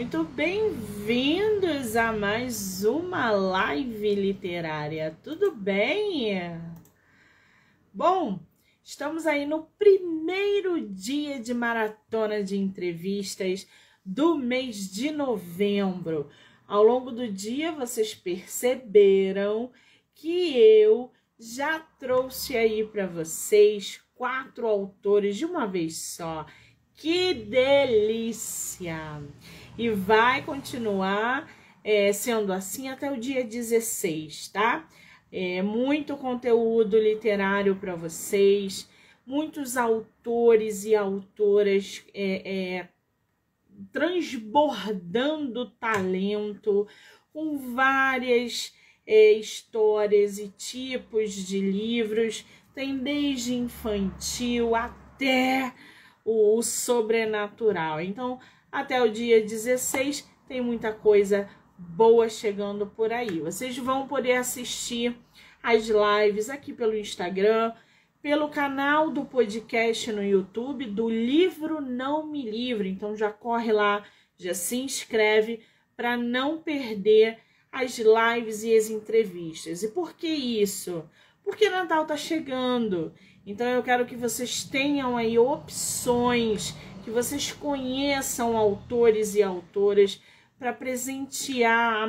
Muito bem-vindos a mais uma live literária. Tudo bem? Bom, estamos aí no primeiro dia de maratona de entrevistas do mês de novembro. Ao longo do dia, vocês perceberam que eu já trouxe aí para vocês quatro autores de uma vez só. Que delícia! E vai continuar é, sendo assim até o dia 16, tá? É, muito conteúdo literário para vocês, muitos autores e autoras é, é, transbordando talento, com várias é, histórias e tipos de livros, tem desde infantil até o, sobrenatural. Então, até o dia 16 tem muita coisa boa chegando por aí. Vocês vão poder assistir as lives aqui pelo Instagram, pelo canal do podcast no YouTube do Livro Não Me Livre. Então já corre lá, já se inscreve para não perder as lives e as entrevistas. E por que isso? Porque Natal tá chegando. Então eu quero que vocês tenham aí opções que vocês conheçam autores e autoras para presentear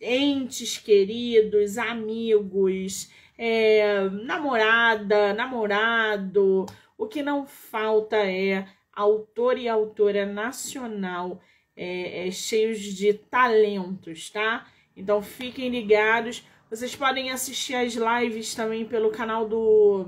entes queridos, amigos, é, namorada, namorado. O que não falta é autor e autora nacional é, é, cheios de talentos, tá? Então fiquem ligados. Vocês podem assistir as lives também pelo canal do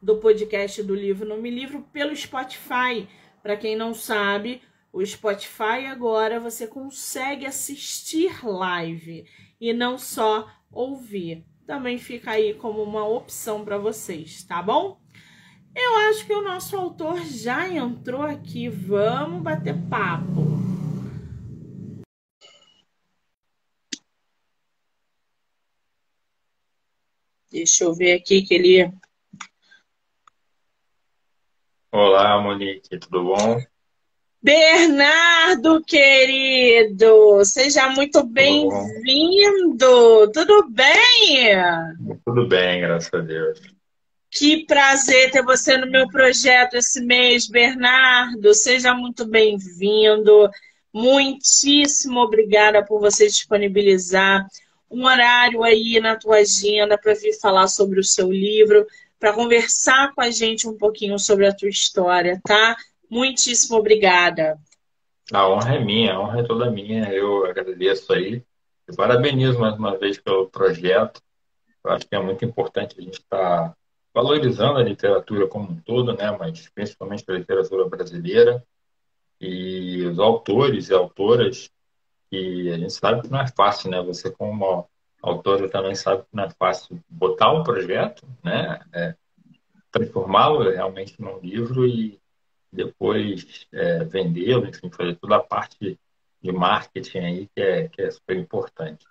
do podcast do livro no Me Livro pelo Spotify. Para quem não sabe, o Spotify agora você consegue assistir live e não só ouvir. Também fica aí como uma opção para vocês, tá bom? Eu acho que o nosso autor já entrou aqui. Vamos bater papo. Deixa eu ver aqui que ele Olá, Monique, tudo bom? Bernardo, querido, seja muito bem-vindo. Tudo bem? Tudo bem, graças a Deus. Que prazer ter você no meu projeto esse mês, Bernardo. Seja muito bem-vindo. Muitíssimo obrigada por você disponibilizar um horário aí na tua agenda para vir falar sobre o seu livro para conversar com a gente um pouquinho sobre a tua história, tá? Muitíssimo obrigada. A honra é minha, a honra é toda minha. Eu agradeço aí. E parabenizo mais uma vez pelo projeto. Eu acho que é muito importante a gente estar tá valorizando a literatura como um todo, né? Mas principalmente a literatura brasileira e os autores e autoras que a gente sabe que não é fácil, né? Você como autora também sabe que não é fácil botar um projeto, né? É, transformá-lo realmente num livro e depois é, vendê-lo, enfim, fazer toda a parte de marketing aí que é, que é super importante.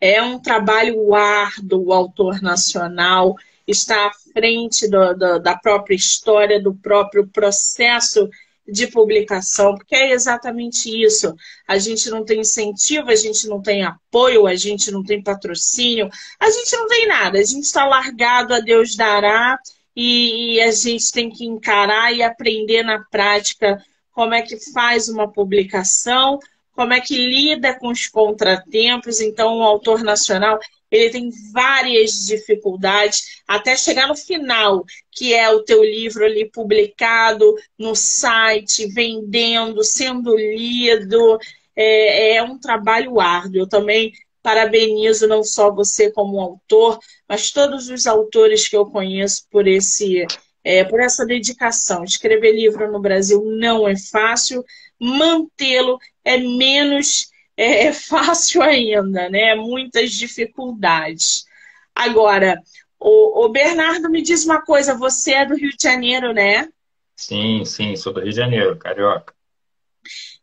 É um trabalho árduo, o autor nacional está à frente do, do, da própria história, do próprio processo de publicação, porque é exatamente isso. A gente não tem incentivo, a gente não tem apoio, a gente não tem patrocínio, a gente não tem nada, a gente está largado, a Deus dará, e, a gente tem que encarar e aprender na prática como é que faz uma publicação, como é que lida com os contratempos. Então, o autor nacional ele tem várias dificuldades até chegar no final, que é o teu livro ali publicado no site, vendendo, sendo lido. É, é um trabalho árduo. Eu também parabenizo não só você como autor, mas todos os autores que eu conheço por esse é, por essa dedicação. Escrever livro no Brasil não é fácil, mantê-lo é menos é, é fácil ainda, né? Muitas dificuldades. Agora, o, o, Bernardo me diz uma coisa, você é do Rio de Janeiro, né? Sim, sim, sou do Rio de Janeiro, carioca.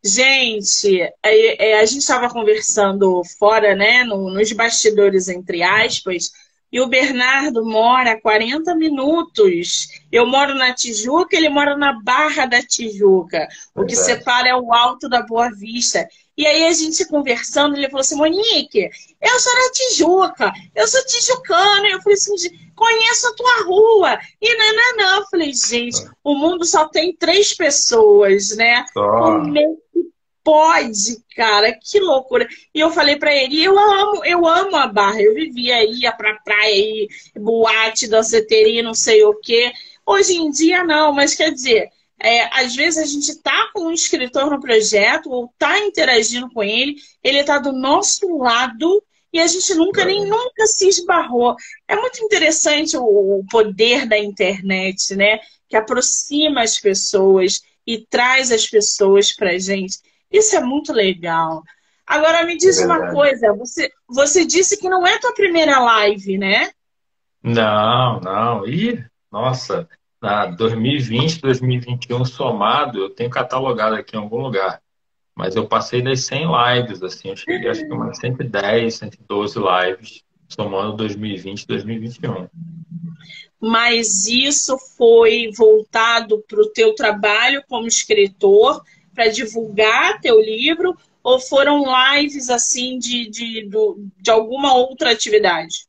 Gente, é, é, a gente estava conversando fora, né, no, nos bastidores, entre aspas, E o Bernardo mora 40 minutos. Eu moro na Tijuca, ele mora na Barra da Tijuca. O que separa é o Alto da Boa Vista. E aí a gente conversando, ele falou assim, Monique, eu sou da Tijuca, eu sou tijucana. Eu falei assim, conheço a tua rua. E não, não, não. Eu falei, gente, o mundo só tem três pessoas, né? Como é que pode, cara? Que loucura. E eu falei para ele, eu amo, eu amo a Barra. Eu vivia, ia pra praia, ia, boate, danceteria, não sei o quê. Hoje em dia não, mas quer dizer é, às vezes a gente está com um escritor no projeto ou está interagindo com ele, ele está do nosso lado e a gente nunca nem nunca se esbarrou. É muito interessante o, poder da internet, né? Que aproxima as pessoas e traz as pessoas para gente. Isso é muito legal. Agora me diz é uma coisa, você, você disse que não é tua primeira live, né? Não, não. Ih, nossa, na 2020, 2021 somado, eu tenho catalogado aqui em algum lugar. Mas eu passei das 100 lives, assim, eu cheguei acho que umas 110, 112 lives, somando 2020 e 2021. Mas isso foi voltado para o teu trabalho como escritor, para divulgar teu livro, ou foram lives assim de, de, de, de alguma outra atividade?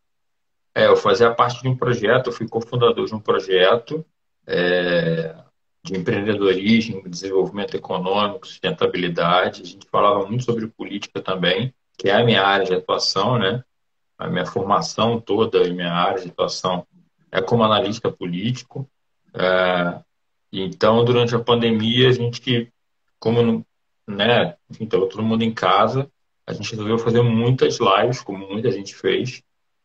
É, eu fazia parte de um projeto, eu fui cofundador de um projeto é, de empreendedorismo, desenvolvimento econômico, sustentabilidade. A gente falava muito sobre política também, que é a minha área de atuação, né? A minha formação toda e minha área de atuação é como analista político. É, então, durante a pandemia, a gente, como né, enfim, todo mundo em casa, a gente resolveu fazer muitas lives, como muita gente fez,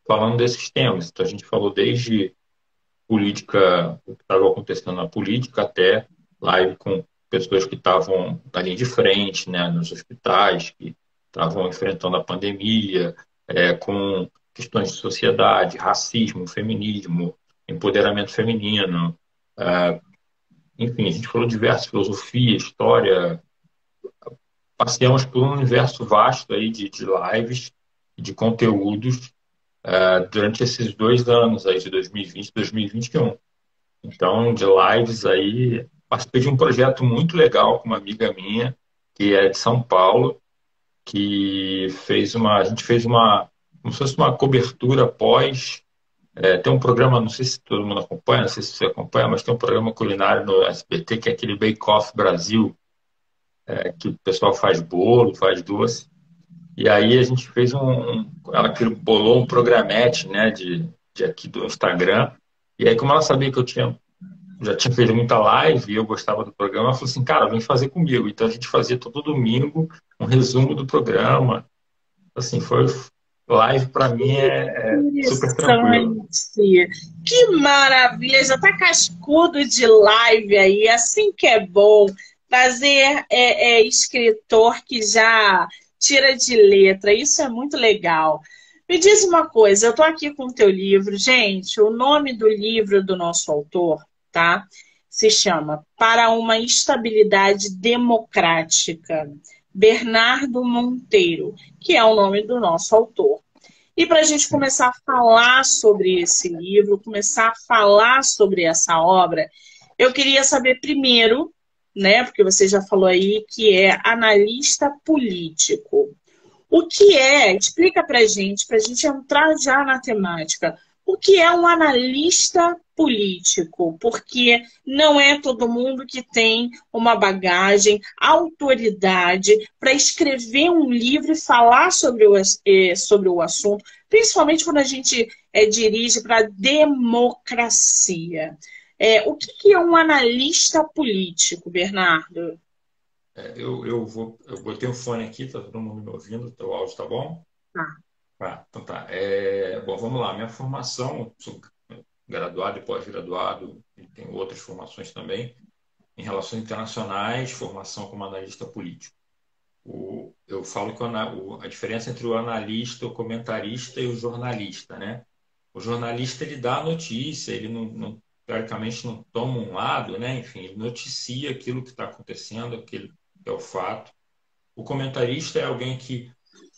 falando desses temas. Então, a gente falou desde política, o que estava acontecendo na política, até live com pessoas que estavam na linha de frente, né, nos hospitais, que estavam enfrentando a pandemia, é, com questões de sociedade, racismo, feminismo, empoderamento feminino. É, enfim, a gente falou diversas filosofia, história. Passeamos por um universo vasto aí de, de lives, de conteúdos uh, durante esses dois anos aí de 2020 e 2021. Então, de lives aí, participei de um projeto muito legal com uma amiga minha, que é de São Paulo, que fez uma, a gente fez uma, como se fosse uma cobertura pós, é, tem um programa, não sei se todo mundo acompanha, não sei se você acompanha, mas tem um programa culinário no SBT, que é aquele Bake Off Brasil, é, que o pessoal faz bolo, faz doce. E aí a gente fez um. Ela bolou um programete né, de, de aqui do Instagram. E aí, como ela sabia que eu tinha já tinha feito muita live e eu gostava do programa, ela falou assim, cara, vem fazer comigo. Então a gente fazia todo domingo um resumo do programa. Assim, foi live para mim é, é super tranquilo. Que maravilha! Já tá cascudo de live aí, assim que é bom. Fazer é, é, escritor que já tira de letra. Isso é muito legal. Me diz uma coisa, eu estou aqui com o teu livro. Gente, o nome do livro do nosso autor, tá? Se chama Para uma Estabilidade Democrática. Bernardo Monteiro, que é o nome do nosso autor. E para a gente começar a falar sobre esse livro, começar a falar sobre essa obra, eu queria saber primeiro né? Porque você já falou aí que é analista político. O que é? Explica para gente, para a gente entrar já na temática. O que é um analista político? Porque não é todo mundo que tem uma bagagem, autoridade para escrever um livro e falar sobre o, eh, sobre o assunto, principalmente quando a gente é, dirige para democracia. É, o que, que, é um analista político, Bernardo? É, eu, eu, vou, eu botei um fone aqui, está todo mundo me ouvindo, o teu áudio está bom? Tá. Ah, então tá. É, bom, vamos lá. Minha formação, sou graduado e pós-graduado, e tenho outras formações também, em relações internacionais, formação como analista político. O, eu falo que o, a diferença entre o analista, o comentarista e o jornalista, né? O jornalista ele dá a notícia, ele não, não teoricamente não toma um lado, né? enfim, ele noticia aquilo que está acontecendo, aquele que é o fato. O comentarista é alguém que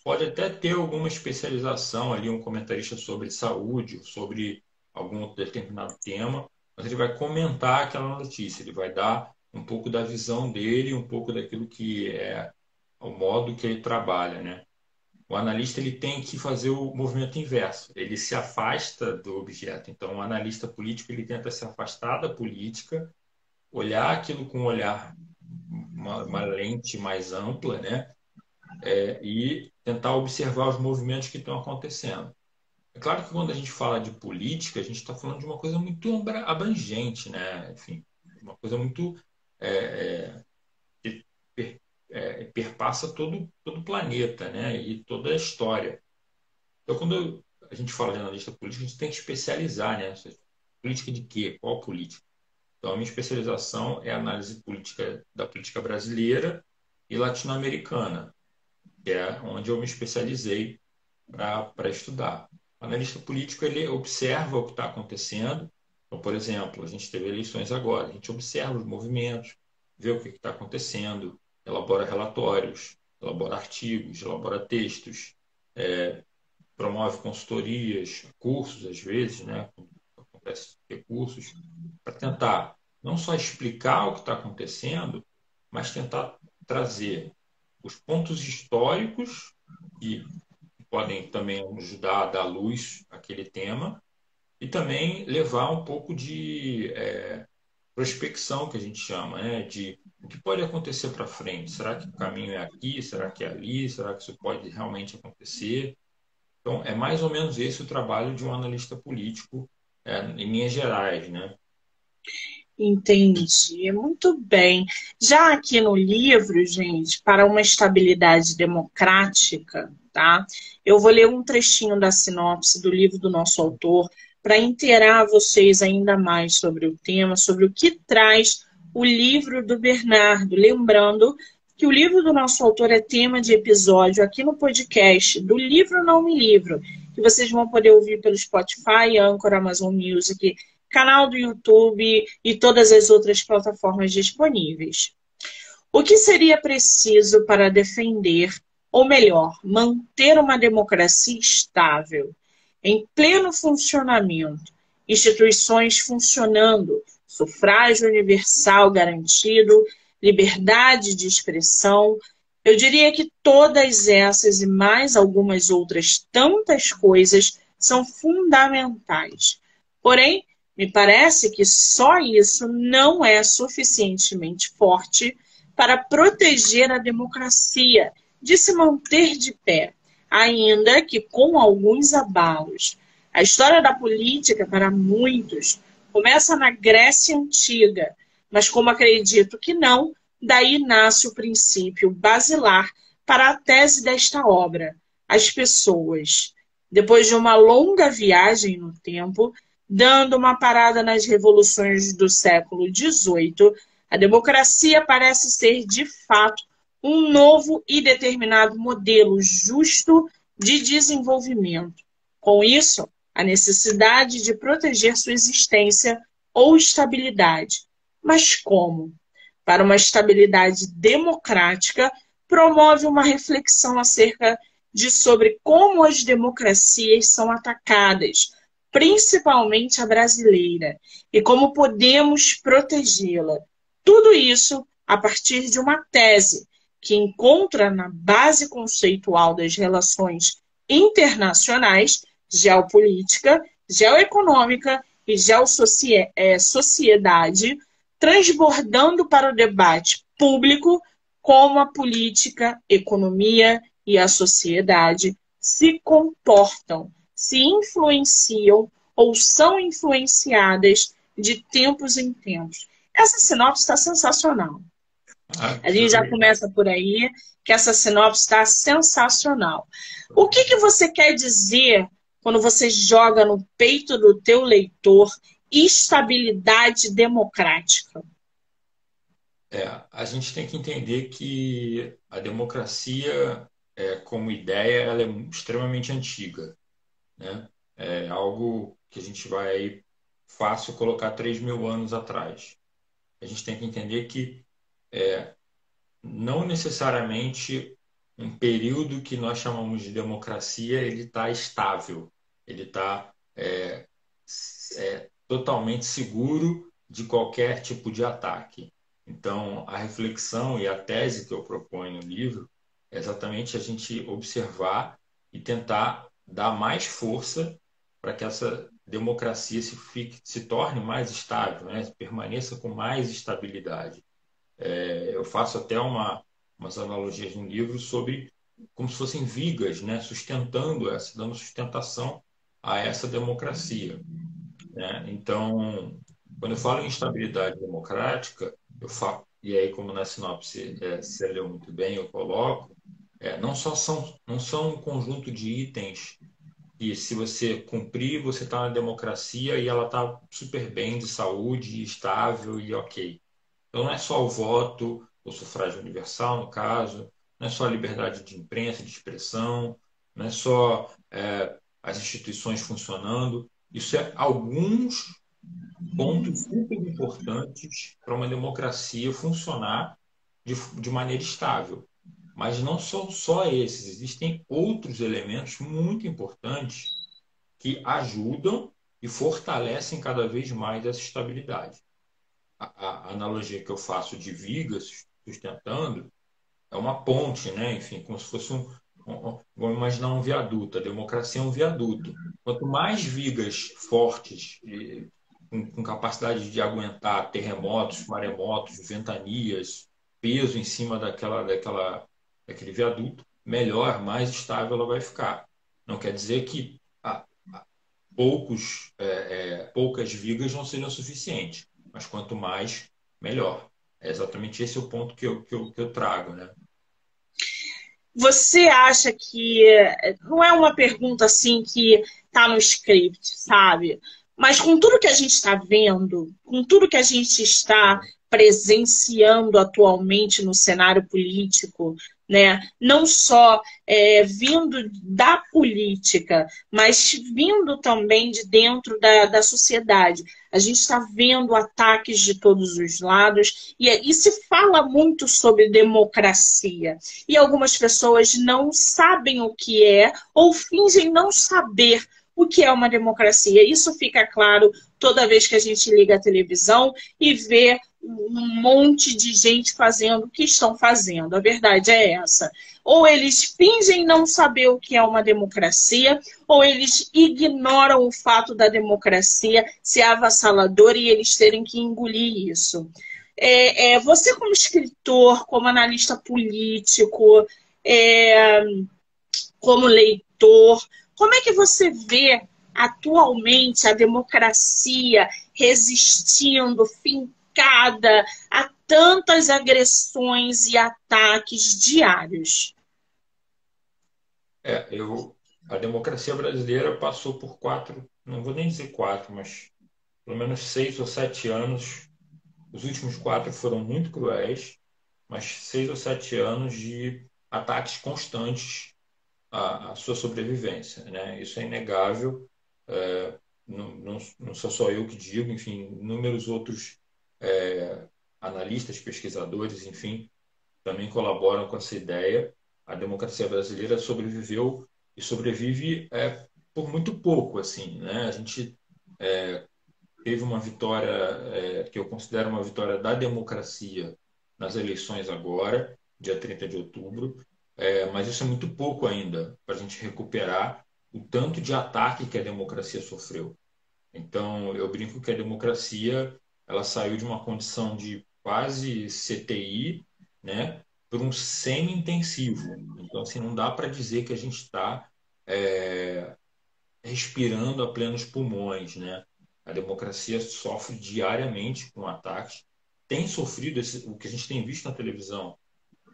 pode até ter alguma especialização ali, um comentarista sobre saúde, sobre algum determinado tema, mas ele vai comentar aquela notícia, ele vai dar um pouco da visão dele, um pouco daquilo que é o modo que ele trabalha, né? O analista ele tem que fazer o movimento inverso. Ele se afasta do objeto. Então, o analista político ele tenta se afastar da política, olhar aquilo com um olhar uma, uma lente mais ampla, né? É, e tentar observar os movimentos que estão acontecendo. É claro que quando a gente fala de política, a gente está falando de uma coisa muito abrangente, né? Enfim, uma coisa muito é, é, é, perpassa todo, todo o planeta, né? E toda a história. Então, quando a gente fala de analista político, a gente tem que especializar, né? Política de quê? Qual política? Então, a minha especialização é análise política da política brasileira e latino-americana, que é onde eu me especializei para estudar. O analista político ele observa o que está acontecendo. Então, por exemplo, a gente teve eleições agora, a gente observa os movimentos, vê o que está acontecendo, elabora relatórios, elabora artigos, elabora textos, é, promove consultorias, cursos às vezes, né? Acontece recursos para tentar não só explicar o que está acontecendo, mas tentar trazer os pontos históricos que podem também ajudar a dar luz àquele tema e também levar um pouco de é, prospecção, que a gente chama, né? de o que pode acontecer para frente. Será que o caminho é aqui? Será que é ali? Será que isso pode realmente acontecer? Então, é mais ou menos esse o trabalho de um analista político, é, em linhas gerais, né? Entendi, muito bem. Já aqui no livro, gente, para uma estabilidade democrática, tá? Eu vou ler um trechinho da sinopse do livro do nosso autor para inteirar vocês ainda mais sobre o tema, sobre o que traz o livro do Bernardo. Lembrando que o livro do nosso autor é tema de episódio aqui no podcast do Livro Não Me Livro, que vocês vão poder ouvir pelo Spotify, Anchor, Amazon Music canal do YouTube e todas as outras plataformas disponíveis. O que seria preciso para defender, ou melhor, manter uma democracia estável, em pleno funcionamento, instituições funcionando, sufrágio universal garantido, liberdade de expressão. Eu diria que todas essas e mais algumas outras tantas coisas são fundamentais. Porém, me parece que só isso não é suficientemente forte para proteger a democracia de se manter de pé, ainda que com alguns abalos. A história da política, para muitos, começa na Grécia Antiga, mas como acredito que não, daí nasce o princípio basilar para a tese desta obra. As pessoas, depois de uma longa viagem no tempo, dando uma parada nas revoluções do século XVIII, a democracia parece ser, de fato, um novo e determinado modelo justo de desenvolvimento. Com isso, a necessidade de proteger sua existência ou estabilidade. Mas como? Para uma estabilidade democrática, promove uma reflexão acerca de sobre como as democracias são atacadas principalmente a brasileira, e como podemos protegê-la. Tudo isso a partir de uma tese que encontra na base conceitual das relações internacionais, geopolítica, geoeconômica e geossociedade, transbordando para o debate público como a política, economia e a sociedade se comportam se influenciam ou são influenciadas de tempos em tempos. Essa sinopse está sensacional. Ah, a gente já começa por aí que essa sinopse está sensacional. O que, que você quer dizer quando você joga no peito do teu leitor estabilidade democrática? É, a gente tem que entender que a democracia, é, como ideia, ela é extremamente antiga. Né? É algo que a gente vai aí fácil colocar 3 mil anos atrás. A gente tem que entender que é, não necessariamente um período que nós chamamos de democracia, ele está estável, ele está é, é, totalmente seguro de qualquer tipo de ataque. Então, a reflexão e a tese que eu proponho no livro é exatamente a gente observar e tentar dar mais força para que essa democracia se, fique, se torne mais estável, né? permaneça com mais estabilidade. É, eu faço até uma, umas analogias no livro sobre como se fossem vigas, né? sustentando essa, dando sustentação a essa democracia. Né? Então, quando eu falo em estabilidade democrática, eu falo, e aí como na sinopse é, você leu muito bem, eu coloco, é, não só são não são um conjunto de itens e se você cumprir, você está na democracia e ela está super bem de saúde, estável e ok. Então não é só o voto, o sufrágio universal, no caso, não é só a liberdade de imprensa, de expressão, não é só é, as instituições funcionando. Isso é alguns pontos super importantes para uma democracia funcionar de, de maneira estável. Mas não são só esses, existem outros elementos muito importantes que ajudam e fortalecem cada vez mais essa estabilidade. A, a analogia que eu faço de vigas sustentando é uma ponte, né? enfim, como se fosse um, um, vamos imaginar um viaduto. A democracia é um viaduto. Quanto mais vigas fortes, com, com capacidade de aguentar terremotos, maremotos, ventanias, peso em cima daquela, daquela aquele viaduto, melhor, mais estável ela vai ficar. Não quer dizer que a, a, poucos, é, é, poucas vigas não sejam suficientes, mas quanto mais, melhor. É exatamente esse o ponto que eu, que eu, que eu trago, né? Você acha que não é uma pergunta assim que está no script, sabe? Mas com tudo que a gente está vendo, com tudo que a gente está presenciando atualmente no cenário político, né? não só é, vindo da política, mas vindo também de dentro da, da sociedade. A gente está vendo ataques de todos os lados e, e se fala muito sobre democracia. E algumas pessoas não sabem o que é ou fingem não saber o que é uma democracia. Isso fica claro toda vez que a gente liga a televisão e vê um monte de gente fazendo o que estão fazendo. A verdade é essa. Ou eles fingem não saber o que é uma democracia, ou eles ignoram o fato da democracia ser avassaladora e eles terem que engolir isso. É, é, você, como escritor, como analista político, é, como leitor, como é que você vê atualmente a democracia resistindo, fincada a tantas agressões e ataques diários? É, eu, a democracia brasileira passou por quatro, não vou nem dizer quatro, mas pelo menos seis ou sete anos. Os últimos quatro foram muito cruéis, mas seis ou sete anos de ataques constantes a, a sua sobrevivência. Né? Isso é inegável, é, não, não, não, sou só eu que digo, enfim, inúmeros outros é, analistas, pesquisadores, enfim, também colaboram com essa ideia. A democracia brasileira sobreviveu e sobrevive é, por muito pouco, assim, né? A gente é, teve uma vitória é, que eu considero uma vitória da democracia nas eleições agora, dia 30 de outubro, é, mas isso é muito pouco ainda para a gente recuperar o tanto de ataque que a democracia sofreu. Então, eu brinco que a democracia ela saiu de uma condição de quase CTI, né, para um semi-intensivo. Então, assim, não dá para dizer que a gente está é, respirando a plenos pulmões, né? A democracia sofre diariamente com ataques, tem sofrido esse, o que a gente tem visto na televisão,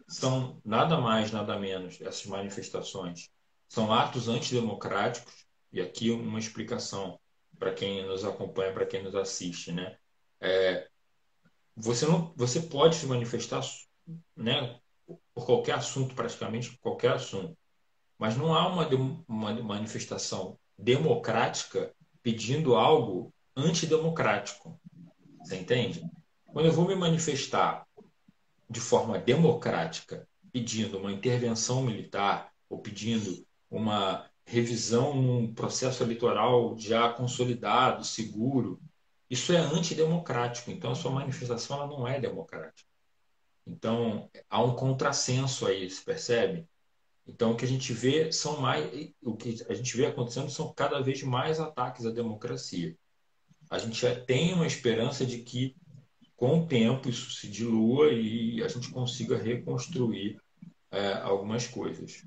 são nada mais, nada menos, essas manifestações, são atos antidemocráticos, e aqui uma explicação para quem nos acompanha, para quem nos assiste, né? É, você não, você pode se manifestar, né, por qualquer assunto, praticamente qualquer assunto, mas não há uma, uma manifestação democrática pedindo algo antidemocrático. Você entende? Quando eu vou me manifestar de forma democrática, pedindo uma intervenção militar ou pedindo uma revisão num processo eleitoral já consolidado, seguro, isso é antidemocrático. Então, a sua manifestação ela não é democrática. Então, há um contrassenso aí, se percebe? Então, o que a gente vê são mais, o que a gente vê acontecendo são cada vez mais ataques à democracia. A gente já tem uma esperança de que, com o tempo, isso se dilua e a gente consiga reconstruir é, algumas coisas.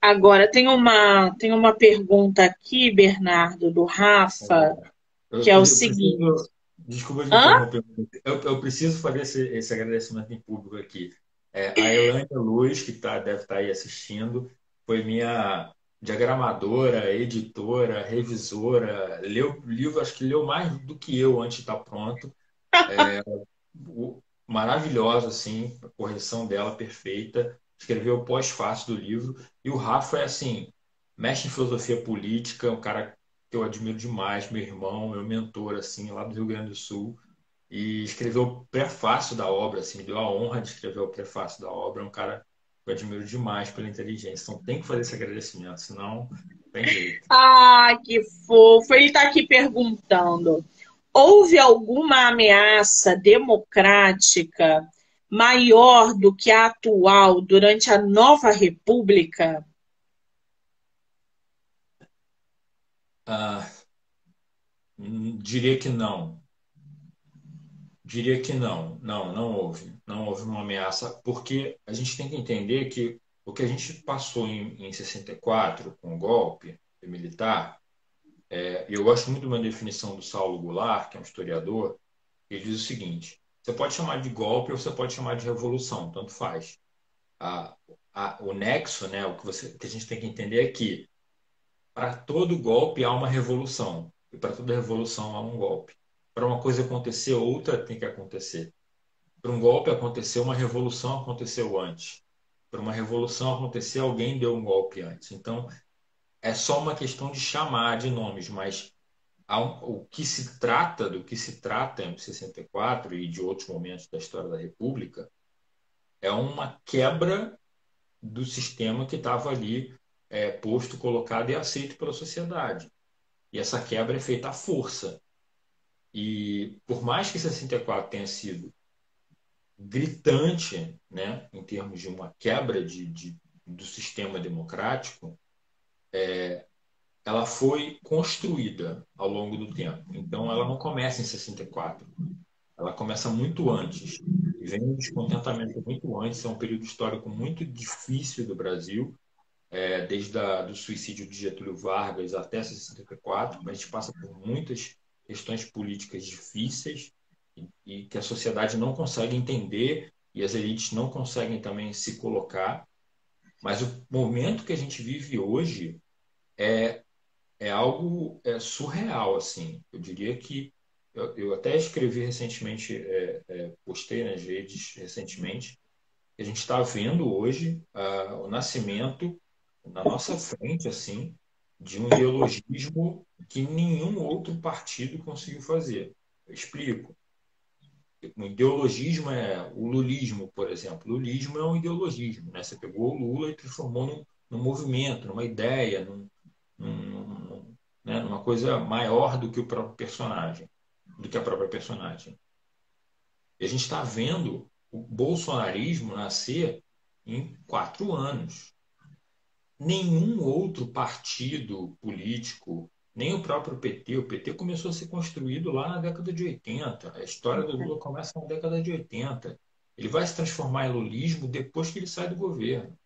Agora, tem uma, tem uma pergunta aqui, Bernardo, do Rafa, é. Que é o seguinte. Preciso, desculpa de interromper. Eu, eu, preciso fazer esse, esse agradecimento em público aqui. É, a Elânia Luz, que tá, deve estar tá aí assistindo, foi minha diagramadora, editora, revisora, leu livro, acho que leu mais do que eu antes de estar pronto. É, maravilhosa, assim, a correção dela perfeita. Escreveu o pós-fácil do livro. E o Rafa é, assim, mexe em filosofia política, um cara que eu admiro demais, meu irmão, meu mentor, assim, lá do Rio Grande do Sul e escreveu o prefácio da obra, assim, me deu a honra de escrever o prefácio da obra. É um cara que eu admiro demais pela inteligência. Então tem que fazer esse agradecimento, senão não tem jeito. Ah, que fofo! Ele está aqui perguntando: houve alguma ameaça democrática maior do que a atual durante a nova república? Ah, diria que não. Diria que não, não, não houve. Não houve uma ameaça, porque a gente tem que entender que o que a gente passou em, em 64 com o golpe militar, é, eu gosto muito de uma definição do Saulo Goulart, que é um historiador, ele diz o seguinte: você pode chamar de golpe ou você pode chamar de revolução, tanto faz. A, a, o nexo, né, o que, você, que a gente tem que entender é que para todo golpe há uma revolução, e para toda revolução há um golpe. Para uma coisa acontecer, outra tem que acontecer. Para um golpe acontecer, uma revolução aconteceu antes. Para uma revolução acontecer, alguém deu um golpe antes. Então, é só uma questão de chamar de nomes, mas o que se trata, do que se trata em 64 e de outros momentos da história da República, é uma quebra do sistema que estava ali é, posto, colocado e aceito pela sociedade. E essa quebra é feita à força. E por mais que 64 tenha sido gritante, né, em termos de uma quebra de, de do sistema democrático, é, ela foi construída ao longo do tempo. Então, ela não começa em 64. Ela começa muito antes. E vem um descontentamento muito antes. É um período histórico muito difícil do Brasil, é, desde a, do suicídio de Getúlio Vargas até 64. A gente passa por muitas questões políticas difíceis e, e que a sociedade não consegue entender e as elites não conseguem também se colocar. Mas o momento que a gente vive hoje é, é algo é, surreal, assim. Eu diria que eu, eu até escrevi recentemente, é, é, postei nas redes recentemente, que a gente está vendo hoje uh, o nascimento na nossa frente, assim, de um ideologismo que nenhum outro partido conseguiu fazer. Eu explico. O ideologismo é o lulismo, por exemplo. O lulismo é um ideologismo. Né? Você pegou o Lula e transformou num, num movimento, numa ideia, num, num, né? numa coisa maior do que o próprio personagem, do que a própria personagem. E a gente está vendo o bolsonarismo nascer em quatro anos nenhum outro partido político, nem o próprio PT, o PT começou a ser construído lá na década de 80. A história do Lula começa na década de 80. Ele vai se transformar em lulismo depois que ele sai do governo.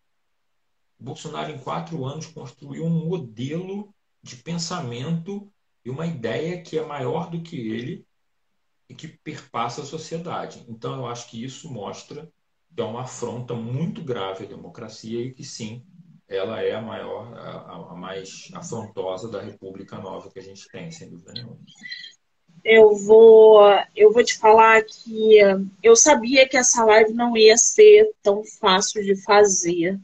O Bolsonaro, em quatro anos, construiu um modelo de pensamento e uma ideia que é maior do que ele e que perpassa a sociedade. Então, eu acho que isso mostra que é uma afronta muito grave à democracia e que, sim, ela é a maior, a, a, mais afrontosa da República Nova que a gente tem, sem dúvida nenhuma. Eu vou, eu vou te falar que eu sabia que essa live não ia ser tão fácil de fazer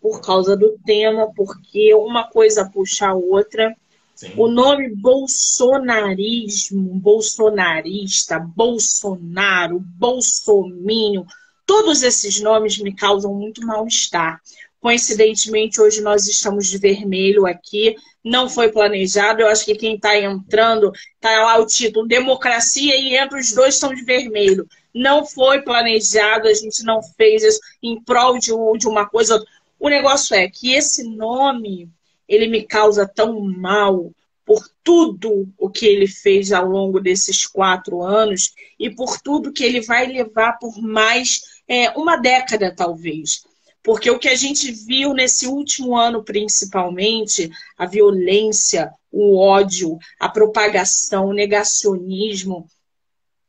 por causa do tema, porque uma coisa puxa a outra. Sim. O nome bolsonarismo, bolsonarista, Bolsonaro, bolsominho, Todos esses nomes me causam muito mal-estar. Coincidentemente, hoje nós estamos de vermelho aqui, não foi planejado. Eu acho que quem está entrando, está lá o título Democracia e entra os dois estão de vermelho. Não foi planejado, a gente não fez isso em prol de, de uma coisa. O negócio é que esse nome, ele me causa tão mal por tudo o que ele fez ao longo desses quatro anos e por tudo que ele vai levar por mais é, uma década, talvez. Porque o que a gente viu nesse último ano, principalmente, a violência, o ódio, a propagação, o negacionismo.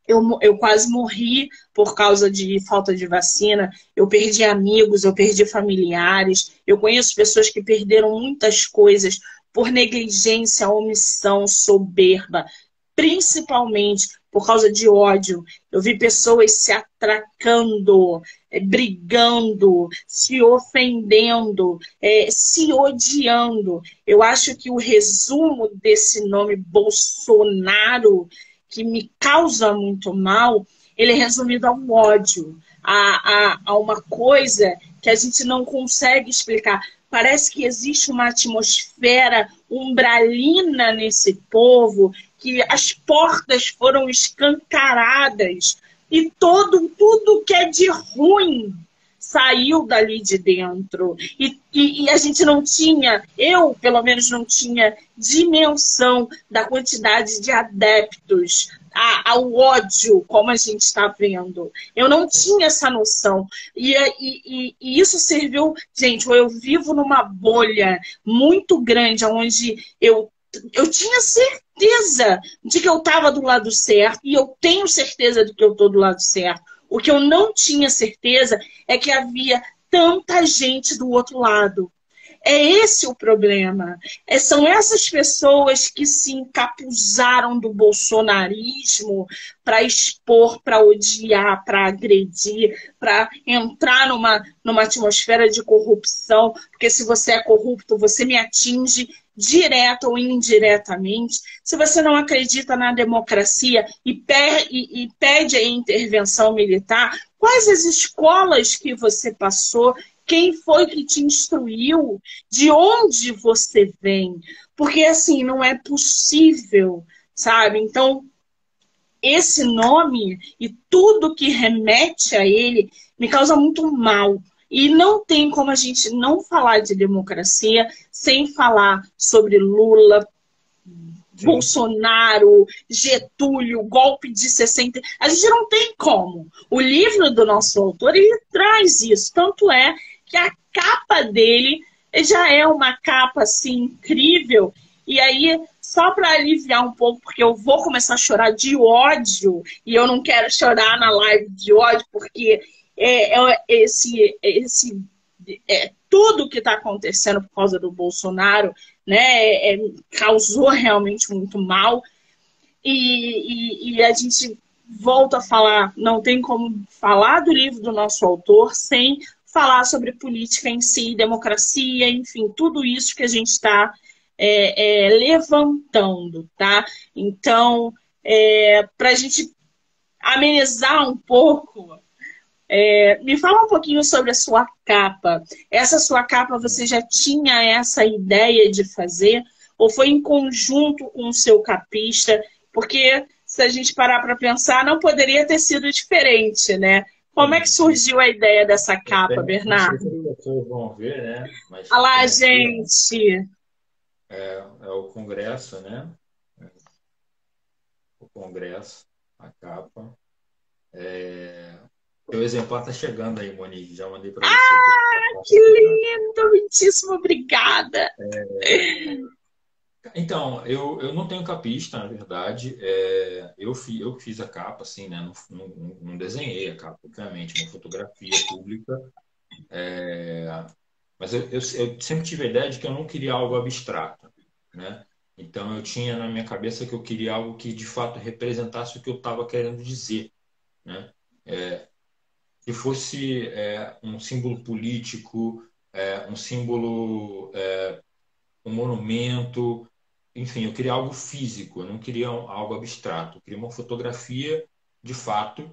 Eu, eu quase morri por causa de falta de vacina. Eu perdi amigos, eu perdi familiares. Eu conheço pessoas que perderam muitas coisas por negligência, omissão, soberba, principalmente por causa de ódio. Eu vi pessoas se atracando, é, brigando, se ofendendo, é, se odiando. Eu acho que o resumo desse nome Bolsonaro, que me causa muito mal, ele é resumido a um ódio, a, a, a uma coisa que a gente não consegue explicar. Parece que existe uma atmosfera umbralina nesse povo que as portas foram escancaradas e todo, tudo que é de ruim saiu dali de dentro. E, e, e, a gente não tinha, eu pelo menos não tinha dimensão da quantidade de adeptos a, ao ódio, como a gente está vendo. Eu não tinha essa noção. E, e, e, isso serviu, gente, eu vivo numa bolha muito grande, onde eu eu tinha certeza de que eu estava do lado certo e eu tenho certeza de que eu estou do lado certo. O que eu não tinha certeza é que havia tanta gente do outro lado. É esse o problema. É, são essas pessoas que se encapuzaram do bolsonarismo para expor, para odiar, para agredir, para entrar numa, numa atmosfera de corrupção. Porque se você é corrupto, você me atinge direta ou indiretamente, se você não acredita na democracia e, per, e, e pede a intervenção militar, quais as escolas que você passou, quem foi que te instruiu, de onde você vem, porque assim não é possível, sabe? Então esse nome e tudo que remete a ele me causa muito mal. E não tem como a gente não falar de democracia sem falar sobre Lula, Sim. Bolsonaro, Getúlio, golpe de 60. A gente não tem como. O livro do nosso autor ele traz isso. Tanto é que a capa dele já é uma capa assim incrível. E aí, só para aliviar um pouco, porque eu vou começar a chorar de ódio, e eu não quero chorar na live de ódio, porque é, é esse, esse é, tudo que está acontecendo por causa do Bolsonaro né, é, causou realmente muito mal. E, e, e, a gente volta a falar, não tem como falar do livro do nosso autor sem falar sobre política em si, democracia, enfim, tudo isso que a gente está é, é, levantando, tá? Então, é, para a gente amenizar um pouco é, me fala um pouquinho sobre a sua capa. Essa sua capa você já tinha essa ideia de fazer? Ou foi em conjunto com o seu capista? Porque se a gente parar para pensar, não poderia ter sido diferente, né? Como é que surgiu a ideia dessa capa, Bernardo? Vocês vão ver, né? Mas, Olha lá, gente! É, é o Congresso, né? O Congresso, a capa. É, o exemplar está chegando aí, Monique. Já mandei para você. Ah, que lindo! Muitíssimo obrigada. É... Então, eu, eu não tenho capista, na verdade. É, eu, fi, eu fiz a capa, assim, né? Não, não, não desenhei a capa, obviamente, uma fotografia pública. É, mas eu, eu, eu, sempre tive a ideia de que eu não queria algo abstrato, né? Então, eu tinha na minha cabeça que eu queria algo que, de fato, representasse o que eu estava querendo dizer, né? É, que fosse é, um símbolo político, é, um símbolo, é, um monumento, enfim, eu queria algo físico, eu não queria algo abstrato, eu queria uma fotografia de fato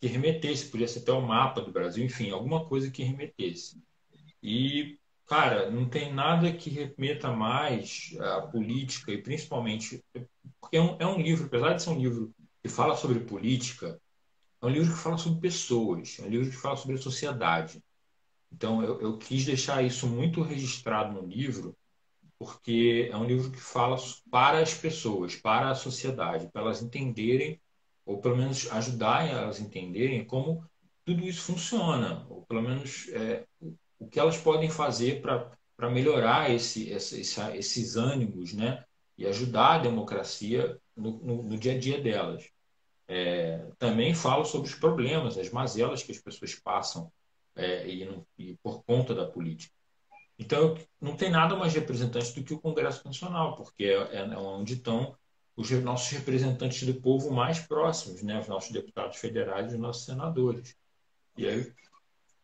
que remetesse, podia ser até o mapa do Brasil, enfim, alguma coisa que remetesse. E, cara, não tem nada que remeta mais à política, e principalmente, porque é um, é um livro, apesar de ser um livro que fala sobre política, é um livro que fala sobre pessoas, é um livro que fala sobre a sociedade. Então, eu, eu quis deixar isso muito registrado no livro, porque é um livro que fala para as pessoas, para a sociedade, para elas entenderem, ou pelo menos ajudarem elas a entenderem como tudo isso funciona, ou pelo menos é, o que elas podem fazer para melhorar esse, esses ânimos, né? E ajudar a democracia no, no, no dia a dia delas. É, também falo sobre os problemas, as mazelas que as pessoas passam é, e, e, por conta da política. Então, não tem nada mais representante do que o Congresso Nacional, porque é, é onde estão os nossos representantes do povo mais próximos, né? os nossos deputados federais e os nossos senadores. E aí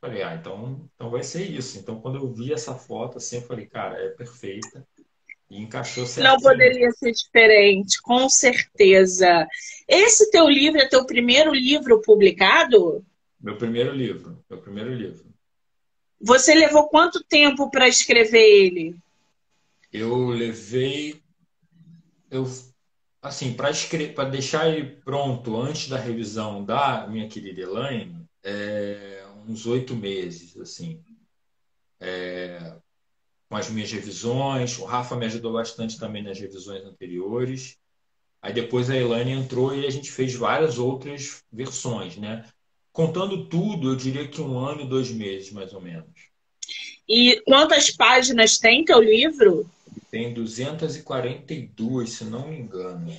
falei, ah, então, então vai ser isso. Então, quando eu vi essa foto, assim, eu falei, cara, é perfeita. E encaixou certinho. Não poderia ser diferente, com certeza. Esse teu livro é teu primeiro livro publicado? Meu primeiro livro, meu primeiro livro. Você levou quanto tempo para escrever ele? Eu levei eu assim, para escrever, para deixar ele pronto antes da revisão da minha querida Elaine, é, uns oito meses, assim. É, com as minhas revisões. O Rafa me ajudou bastante também nas revisões anteriores. Aí depois a Elaine entrou e a gente fez várias outras versões, né? Contando tudo, eu diria que um ano e dois meses, mais ou menos. E quantas páginas tem teu livro? Tem 242, se não me engano.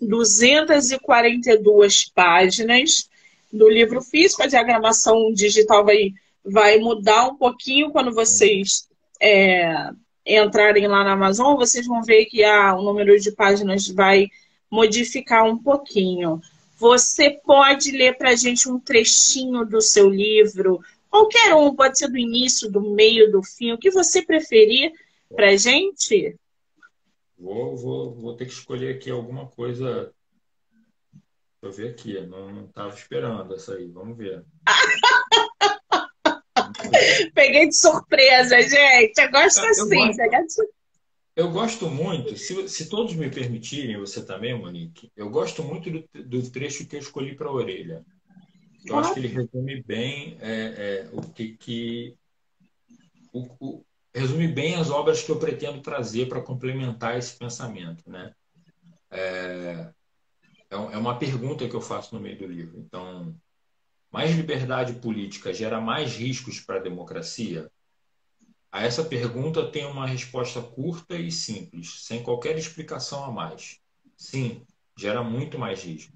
242 páginas do livro físico. A diagramação digital vai, vai mudar um pouquinho quando vocês é, entrarem lá na Amazon. Vocês vão ver que ah, o número de páginas vai modificar um pouquinho. Você pode ler para a gente um trechinho do seu livro, qualquer um, pode ser do início, do meio, do fim, o que você preferir para a gente? Vou, vou, vou ter que escolher aqui alguma coisa. Deixa eu ver aqui, não estava esperando essa aí, vamos ver. Peguei de surpresa, gente. Eu gosto eu assim. Gosto... Eu gosto muito, se, se todos me permitirem, você também, Monique, eu gosto muito do, do trecho que eu escolhi para a orelha. Eu acho que ele resume bem é, é, o que. que o, o, resume bem as obras que eu pretendo trazer para complementar esse pensamento. Né? É, é, é uma pergunta que eu faço no meio do livro. Então, mais liberdade política gera mais riscos para a democracia? A essa pergunta tem uma resposta curta e simples, sem qualquer explicação a mais. Sim, gera muito mais risco.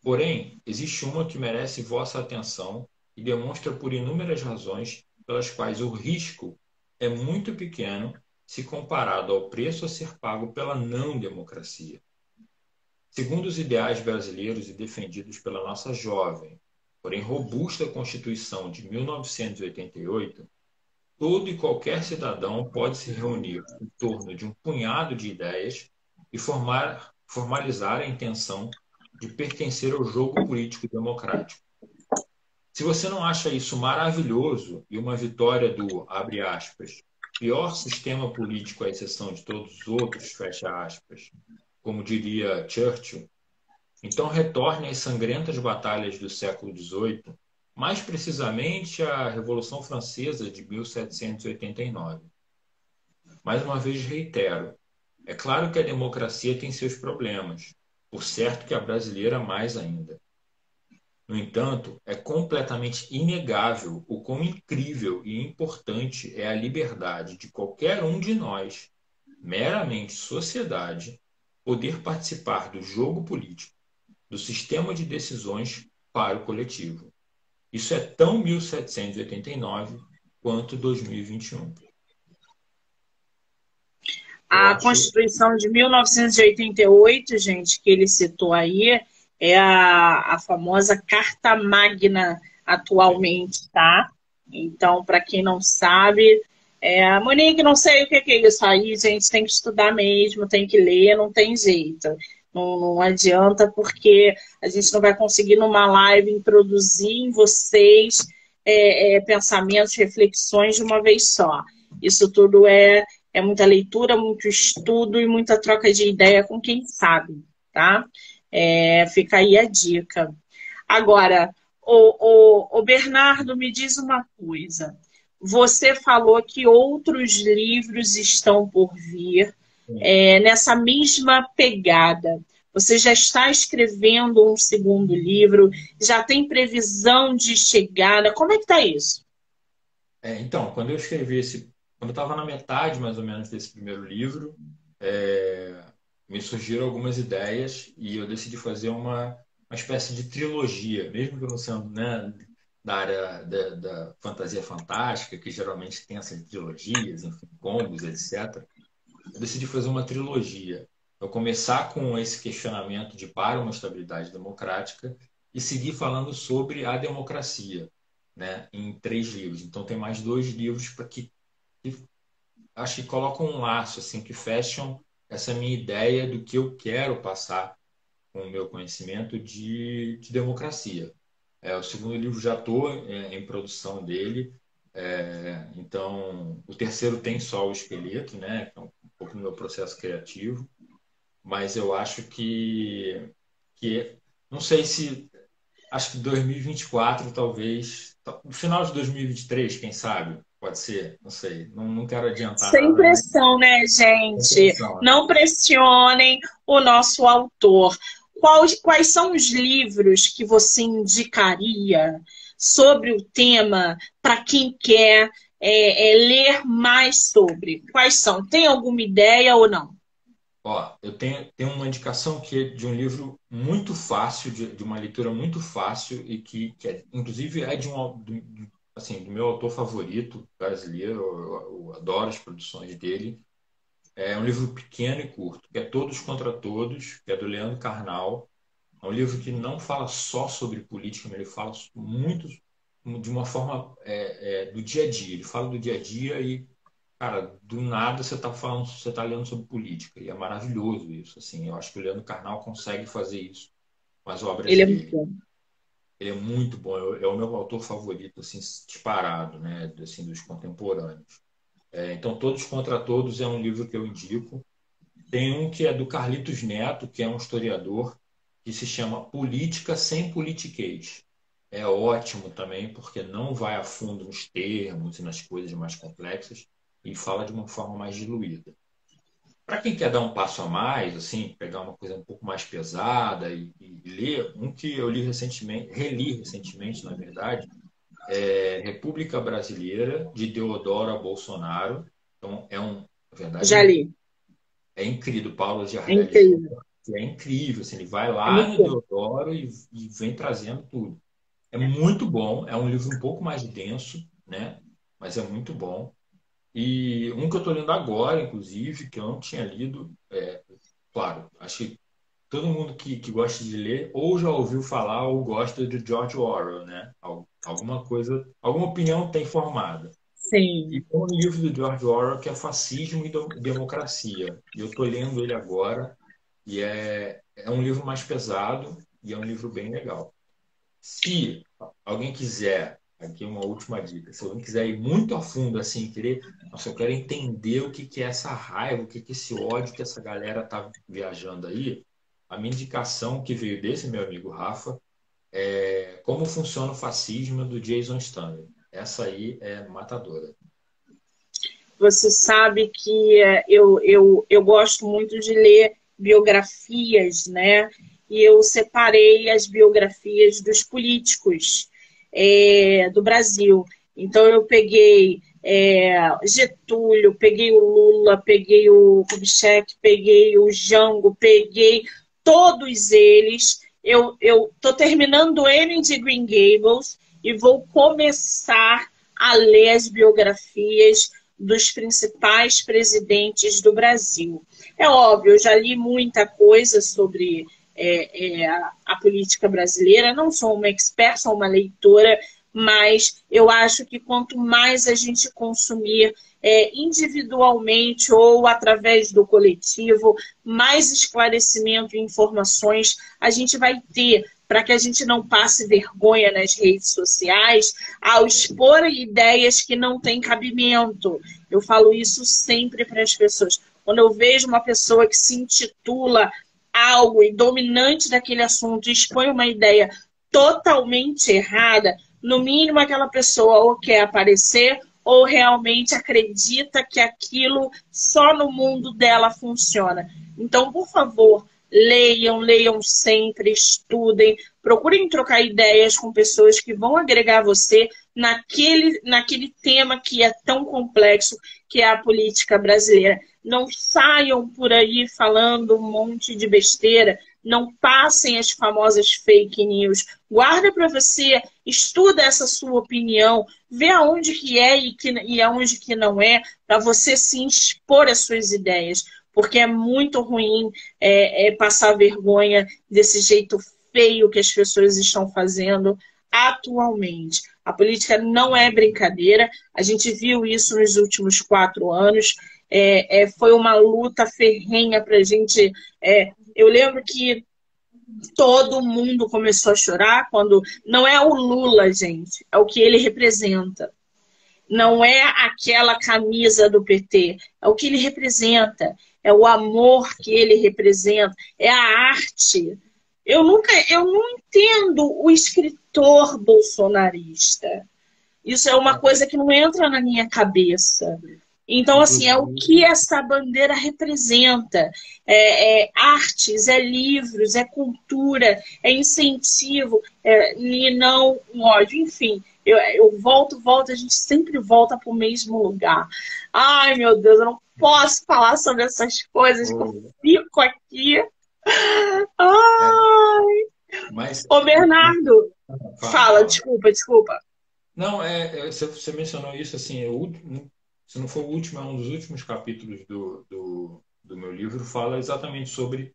Porém, existe uma que merece vossa atenção e demonstra por inúmeras razões pelas quais o risco é muito pequeno se comparado ao preço a ser pago pela não democracia. Segundo os ideais brasileiros e defendidos pela nossa jovem, porém robusta Constituição de 1988, todo e qualquer cidadão pode se reunir em torno de um punhado de ideias e formar, formalizar a intenção de pertencer ao jogo político democrático. Se você não acha isso maravilhoso e uma vitória do, abre aspas, pior sistema político à exceção de todos os outros, fecha aspas, como diria Churchill, então retorne às sangrentas batalhas do século XVIII mais precisamente a Revolução Francesa de 1789. Mais uma vez reitero, é claro que a democracia tem seus problemas, por certo que a brasileira mais ainda. No entanto, é completamente inegável o quão incrível e importante é a liberdade de qualquer um de nós, meramente sociedade, poder participar do jogo político, do sistema de decisões para o coletivo. Isso é tão 1789 quanto 2021. A. Constituição de 1988, gente, que ele citou aí, é a, a famosa Carta Magna atualmente, tá? Então, para quem não sabe, é, Monique, não sei o que é isso aí, gente, tem que estudar mesmo, tem que ler, não tem jeito. Não, não adianta, porque a gente não vai conseguir numa live introduzir em vocês é, é, pensamentos, reflexões de uma vez só. Isso tudo é, é muita leitura, muito estudo e muita troca de ideia com quem sabe, tá? É, fica aí a dica. Agora, o, o, o Bernardo, me diz uma coisa. Você falou que outros livros estão por vir é, nessa mesma pegada. Você já está escrevendo um segundo livro? Já tem previsão de chegada? Como é que está isso? É, então, quando eu escrevi esse, quando eu estava na metade mais ou menos desse primeiro livro, é, me surgiram algumas ideias e eu decidi fazer uma, uma espécie de trilogia, mesmo que eu não sendo né, da área da, da, fantasia fantástica, que geralmente tem essas trilogias, enfim, combos, etc decidi fazer uma trilogia. Eu começar com esse questionamento de para uma estabilidade democrática e seguir falando sobre a democracia, né, em três livros. Então tem mais dois livros para que, que acho que colocam um laço assim que fecham essa minha ideia do que eu quero passar com o meu conhecimento de, de democracia. É, o segundo livro já estou é, em produção dele, é, então o terceiro tem só o esqueleto, né? Que é um pouco no meu processo criativo, mas eu acho que, que não sei se acho que 2024 talvez, no final de 2023, quem sabe, pode ser, não sei, não, não quero adiantar. Sem nada, pressão, né, gente? Pressão, né? Não pressionem o nosso autor. Quais, quais são os livros que você indicaria sobre o tema para quem quer é, é, ler mais sobre? Quais são? Tem alguma ideia ou não? Ó, eu tenho, tenho uma indicação que é de um livro muito fácil, de, de uma leitura muito fácil e que, que é, inclusive é de um do, assim, do meu autor favorito brasileiro, eu, eu adoro as produções dele. É um livro pequeno e curto, que é Todos contra Todos, que é do Leandro Carnal. É um livro que não fala só sobre política, mas ele fala muito de uma forma é, é, do dia a dia. Ele fala do dia a dia e, cara, do nada você está falando, você está lendo sobre política. E é maravilhoso isso. Assim, eu acho que o Leandro Carnal consegue fazer isso com as obras Ele dele. é muito bom. Ele é muito bom. É o meu autor favorito, assim, disparado, né? Assim, dos contemporâneos. É, então, Todos contra Todos é um livro que eu indico. Tem um que é do Carlitos Neto, que é um historiador, que se chama Política sem Politiquês é ótimo também, porque não vai a fundo nos termos e nas coisas mais complexas e fala de uma forma mais diluída. Para quem quer dar um passo a mais, assim, pegar uma coisa um pouco mais pesada e, e ler, um que eu li recentemente, reli recentemente, na verdade, é República Brasileira, de Deodoro Bolsonaro. Então, é um. Na verdade, Já li. É incrível, Paulo Giardelli. É incrível. É incrível, assim, ele vai lá é no Deodoro e, e vem trazendo tudo. É muito bom, é um livro um pouco mais denso, né? Mas é muito bom. E um que eu estou lendo agora, inclusive, que eu não tinha lido, é, claro, acho que todo mundo que, que gosta de ler ou já ouviu falar ou gosta de George Orwell, né? Alguma coisa, alguma opinião tem formada. Sim. E tem um livro do George Orwell que é Fascismo e Democracia. E eu estou lendo ele agora e é, é um livro mais pesado e é um livro bem legal. Se alguém quiser, aqui uma última dica, se alguém quiser ir muito a fundo, assim, querer, nossa, eu quero entender o que, que é essa raiva, o que, que é esse ódio que essa galera tá viajando aí, a minha indicação que veio desse meu amigo Rafa é Como Funciona o Fascismo do Jason Stanley. Essa aí é matadora. Você sabe que é, eu, eu, eu gosto muito de ler biografias, né? e eu separei as biografias dos políticos é, do Brasil. Então eu peguei é, Getúlio, peguei o Lula, peguei o Kubitschek, peguei o Jango, peguei todos eles. Eu estou terminando ele de Green Gables e vou começar a ler as biografias dos principais presidentes do Brasil. É óbvio, eu já li muita coisa sobre é, é, a, política brasileira. Não sou uma expert, sou uma leitora, mas eu acho que quanto mais a gente consumir é, individualmente ou através do coletivo, mais esclarecimento e informações a gente vai ter para que a gente não passe vergonha nas redes sociais ao expor ideias que não têm cabimento. Eu falo isso sempre para as pessoas. Quando eu vejo uma pessoa que se intitula algo e dominante daquele assunto e expõe uma ideia totalmente errada, no mínimo aquela pessoa ou quer aparecer ou realmente acredita que aquilo só no mundo dela funciona. Então, por favor, leiam, leiam sempre, estudem, procurem trocar ideias com pessoas que vão agregar você naquele, naquele tema que é tão complexo, que é a política brasileira. Não saiam por aí falando um monte de besteira, não passem as famosas fake news. Guarda para você, estuda essa sua opinião, vê aonde que é e, que, e aonde que não é, para você se expor as suas ideias. Porque é muito ruim é, é passar vergonha desse jeito feio que as pessoas estão fazendo atualmente. A política não é brincadeira, a gente viu isso nos últimos quatro anos. É, é, foi uma luta ferrenha para a gente é, eu lembro que todo mundo começou a chorar quando não é o Lula, gente, é o que ele representa. Não é aquela camisa do PT, é o que ele representa, é o amor que ele representa, é a arte. Eu nunca, eu não entendo o escritor bolsonarista. Isso é uma coisa que não entra na minha cabeça. Então, assim, é o que essa bandeira representa. É, é artes, é livros, é cultura, é incentivo, é, e não um ódio. Enfim, eu, eu volto, volto, a gente sempre volta para o mesmo lugar. Ai, meu Deus, eu não posso falar sobre essas coisas, que eu fico aqui. Ai. Mas... Ô, Bernardo, fala, fala, desculpa, desculpa. Não, é, é você mencionou isso, assim, é o se não for o último, é um dos últimos capítulos do, do, do meu livro, fala exatamente sobre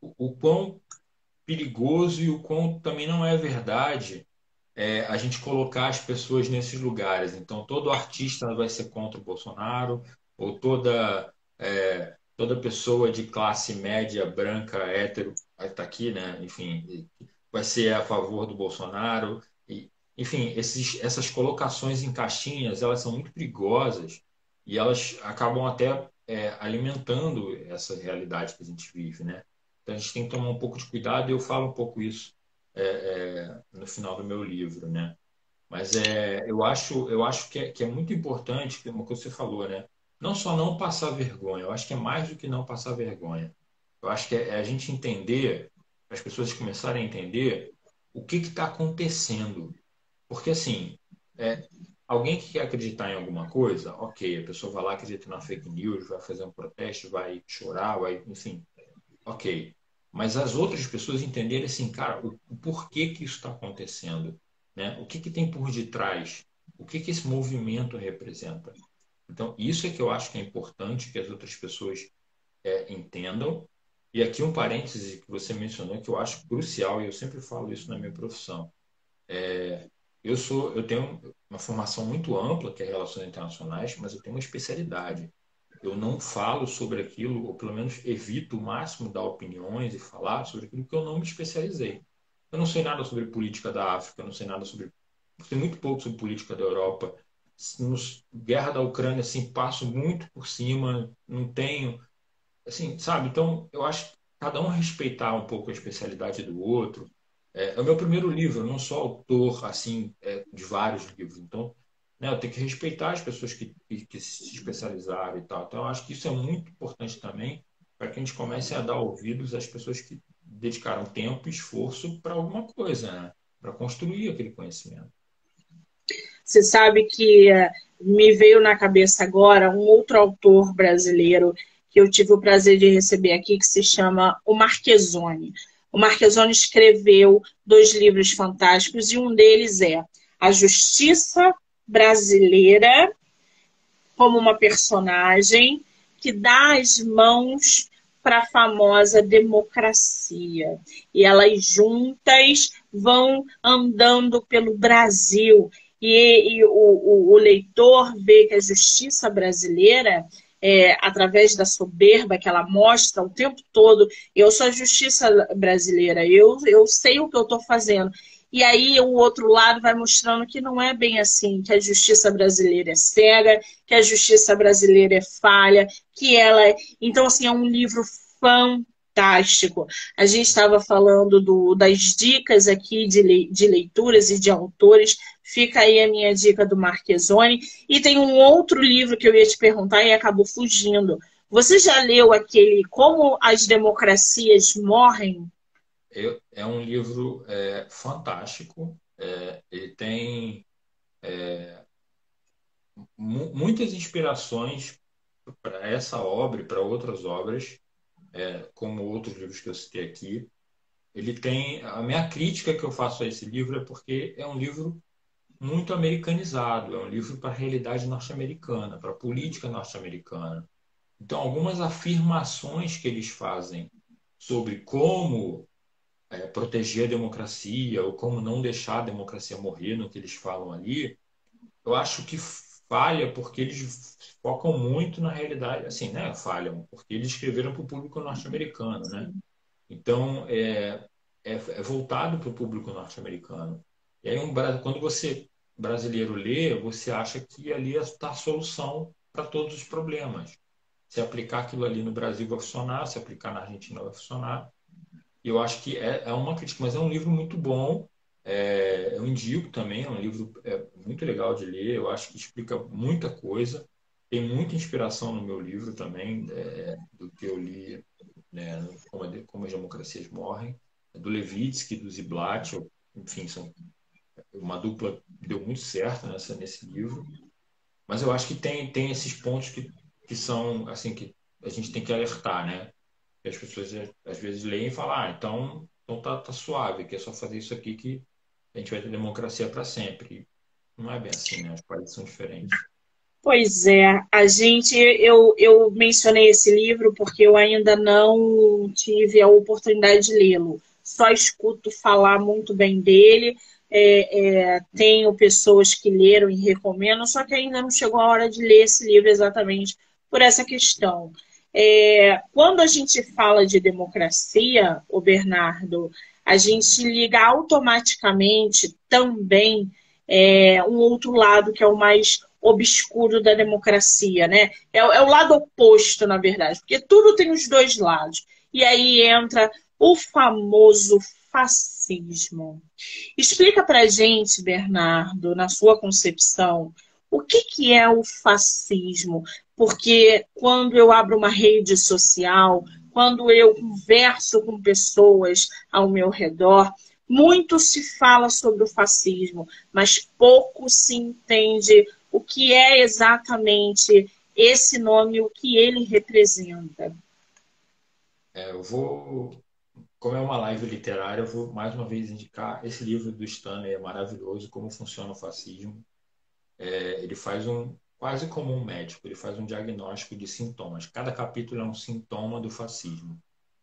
o, o, quão perigoso e o quão também não é verdade é, a gente colocar as pessoas nesses lugares. Então, todo artista vai ser contra o Bolsonaro, ou toda, é, toda pessoa de classe média, branca, hétero, está aqui, né? enfim, vai ser a favor do Bolsonaro. E, enfim, esses, essas colocações em caixinhas, elas são muito perigosas e elas acabam até é, alimentando essa realidade que a gente vive, né? Então a gente tem que tomar um pouco de cuidado e eu falo um pouco isso é, é, no final do meu livro, né? Mas é, eu acho, eu acho que é, que é muito importante, como você falou, né? Não só não passar vergonha, eu acho que é mais do que não passar vergonha. Eu acho que é, é a gente entender, as pessoas começarem a entender o que está acontecendo. Porque, assim, é, alguém que quer acreditar em alguma coisa, ok, a pessoa vai lá, acredita na fake news, vai fazer um protesto, vai chorar, vai, enfim, ok. Mas as outras pessoas entenderem assim, cara, o, o porquê que isso está acontecendo, né? O que, que tem por detrás? O que, que esse movimento representa? Então, isso é que eu acho que é importante que as outras pessoas é, entendam. E aqui um parêntese que você mencionou que eu acho crucial, e eu sempre falo isso na minha profissão. É, eu sou, eu tenho uma formação muito ampla que é relações internacionais, mas eu tenho uma especialidade. Eu não falo sobre aquilo, ou pelo menos evito o máximo dar opiniões e falar sobre aquilo que eu não me especializei. Eu não sei nada sobre política da África, não sei nada sobre, sei muito pouco sobre política da Europa. Nos, guerra da Ucrânia, assim, passo muito por cima, não tenho, assim, sabe? Então, eu acho que cada um respeitar um pouco a especialidade do outro, é, é, o meu primeiro livro, eu não sou autor assim é, de vários livros, então né, eu tenho que respeitar as pessoas que, que, se especializaram e tal. Então acho que isso é muito importante também para que a gente comece a dar ouvidos às pessoas que dedicaram tempo e esforço para alguma coisa, né? para construir aquele conhecimento. Você sabe que uh, me veio na cabeça agora um outro autor brasileiro que eu tive o prazer de receber aqui, que se chama o Marquesone. O Marquesone escreveu dois livros fantásticos e um deles é A Justiça Brasileira, como uma personagem que dá as mãos para a famosa democracia. E elas juntas vão andando pelo Brasil. E, e o, o, o, leitor vê que a justiça brasileira, é, através da soberba que ela mostra o tempo todo, eu sou a justiça brasileira, eu, eu sei o que eu estou fazendo. E aí o outro lado vai mostrando que não é bem assim, que a justiça brasileira é cega, que a justiça brasileira é falha, que ela é... Então, assim, é um livro fantástico. A gente estava falando do, das dicas aqui de, le, de leituras e de autores. Fica aí a minha dica do Marquezone. E tem um outro livro que eu ia te perguntar e acabou fugindo. Você já leu aquele Como as Democracias Morrem? É um livro é, fantástico. É, ele tem é, muitas inspirações para essa obra e para outras obras, é, como outros livros que eu citei aqui. Ele tem a minha crítica que eu faço a esse livro é porque é um livro muito americanizado, é um livro para a realidade norte-americana, para a política norte-americana. Então, algumas afirmações que eles fazem sobre como é, proteger a democracia ou como não deixar a democracia morrer no que eles falam ali, eu acho que falha porque eles focam muito na realidade, assim, né? Falham porque eles escreveram para o público norte-americano, né? Então é, é, é voltado para o público norte-americano. E aí um, quando você brasileiro lê, você acha que ali está a solução para todos os problemas. Se aplicar aquilo ali no Brasil vai funcionar, se aplicar na Argentina vai funcionar. Eu acho que é, é uma crítica, mas é um livro muito bom. É, eu indico também, é um livro é, muito legal de ler. Eu acho que explica muita coisa. Tem muita inspiração no meu livro também, é, do que eu li, né, como, como, as Democracias Morrem, do Levitsky, do Ziblatt. Enfim, são uma dupla deu muito certo nessa, nesse livro. Mas eu acho que tem, tem esses pontos que, que são, assim, que a gente tem que alertar, né? E as pessoas às vezes leem e falam, ah, então, então tá, tá suave, que é só fazer isso aqui que a gente vai ter democracia para sempre. Não é bem assim, né? Os países são diferentes. Pois é, a gente, eu, eu mencionei esse livro porque eu ainda não tive a oportunidade de lê-lo. Só escuto falar muito bem dele. É, é, tenho pessoas que leram e recomendam, só que ainda não chegou a hora de ler esse livro exatamente por essa questão. É, quando a gente fala de democracia, o Bernardo, a gente liga automaticamente também é, um outro lado que é o mais obscuro da democracia, né? É, é, o lado oposto, na verdade, porque tudo tem os dois lados. E aí entra o famoso fascismo. Explica pra gente, Bernardo, na sua concepção, o que, que é o fascismo? Porque quando eu abro uma rede social, quando eu converso com pessoas ao meu redor, muito se fala sobre o fascismo, mas pouco se entende o que é exatamente esse nome, o que ele representa. É, eu vou, como é uma live literária, eu vou mais uma vez indicar esse livro do Stanley, é maravilhoso, Como Funciona o Fascismo é, ele faz um quase como um médico, ele faz um diagnóstico de sintomas. Cada capítulo é um sintoma do fascismo.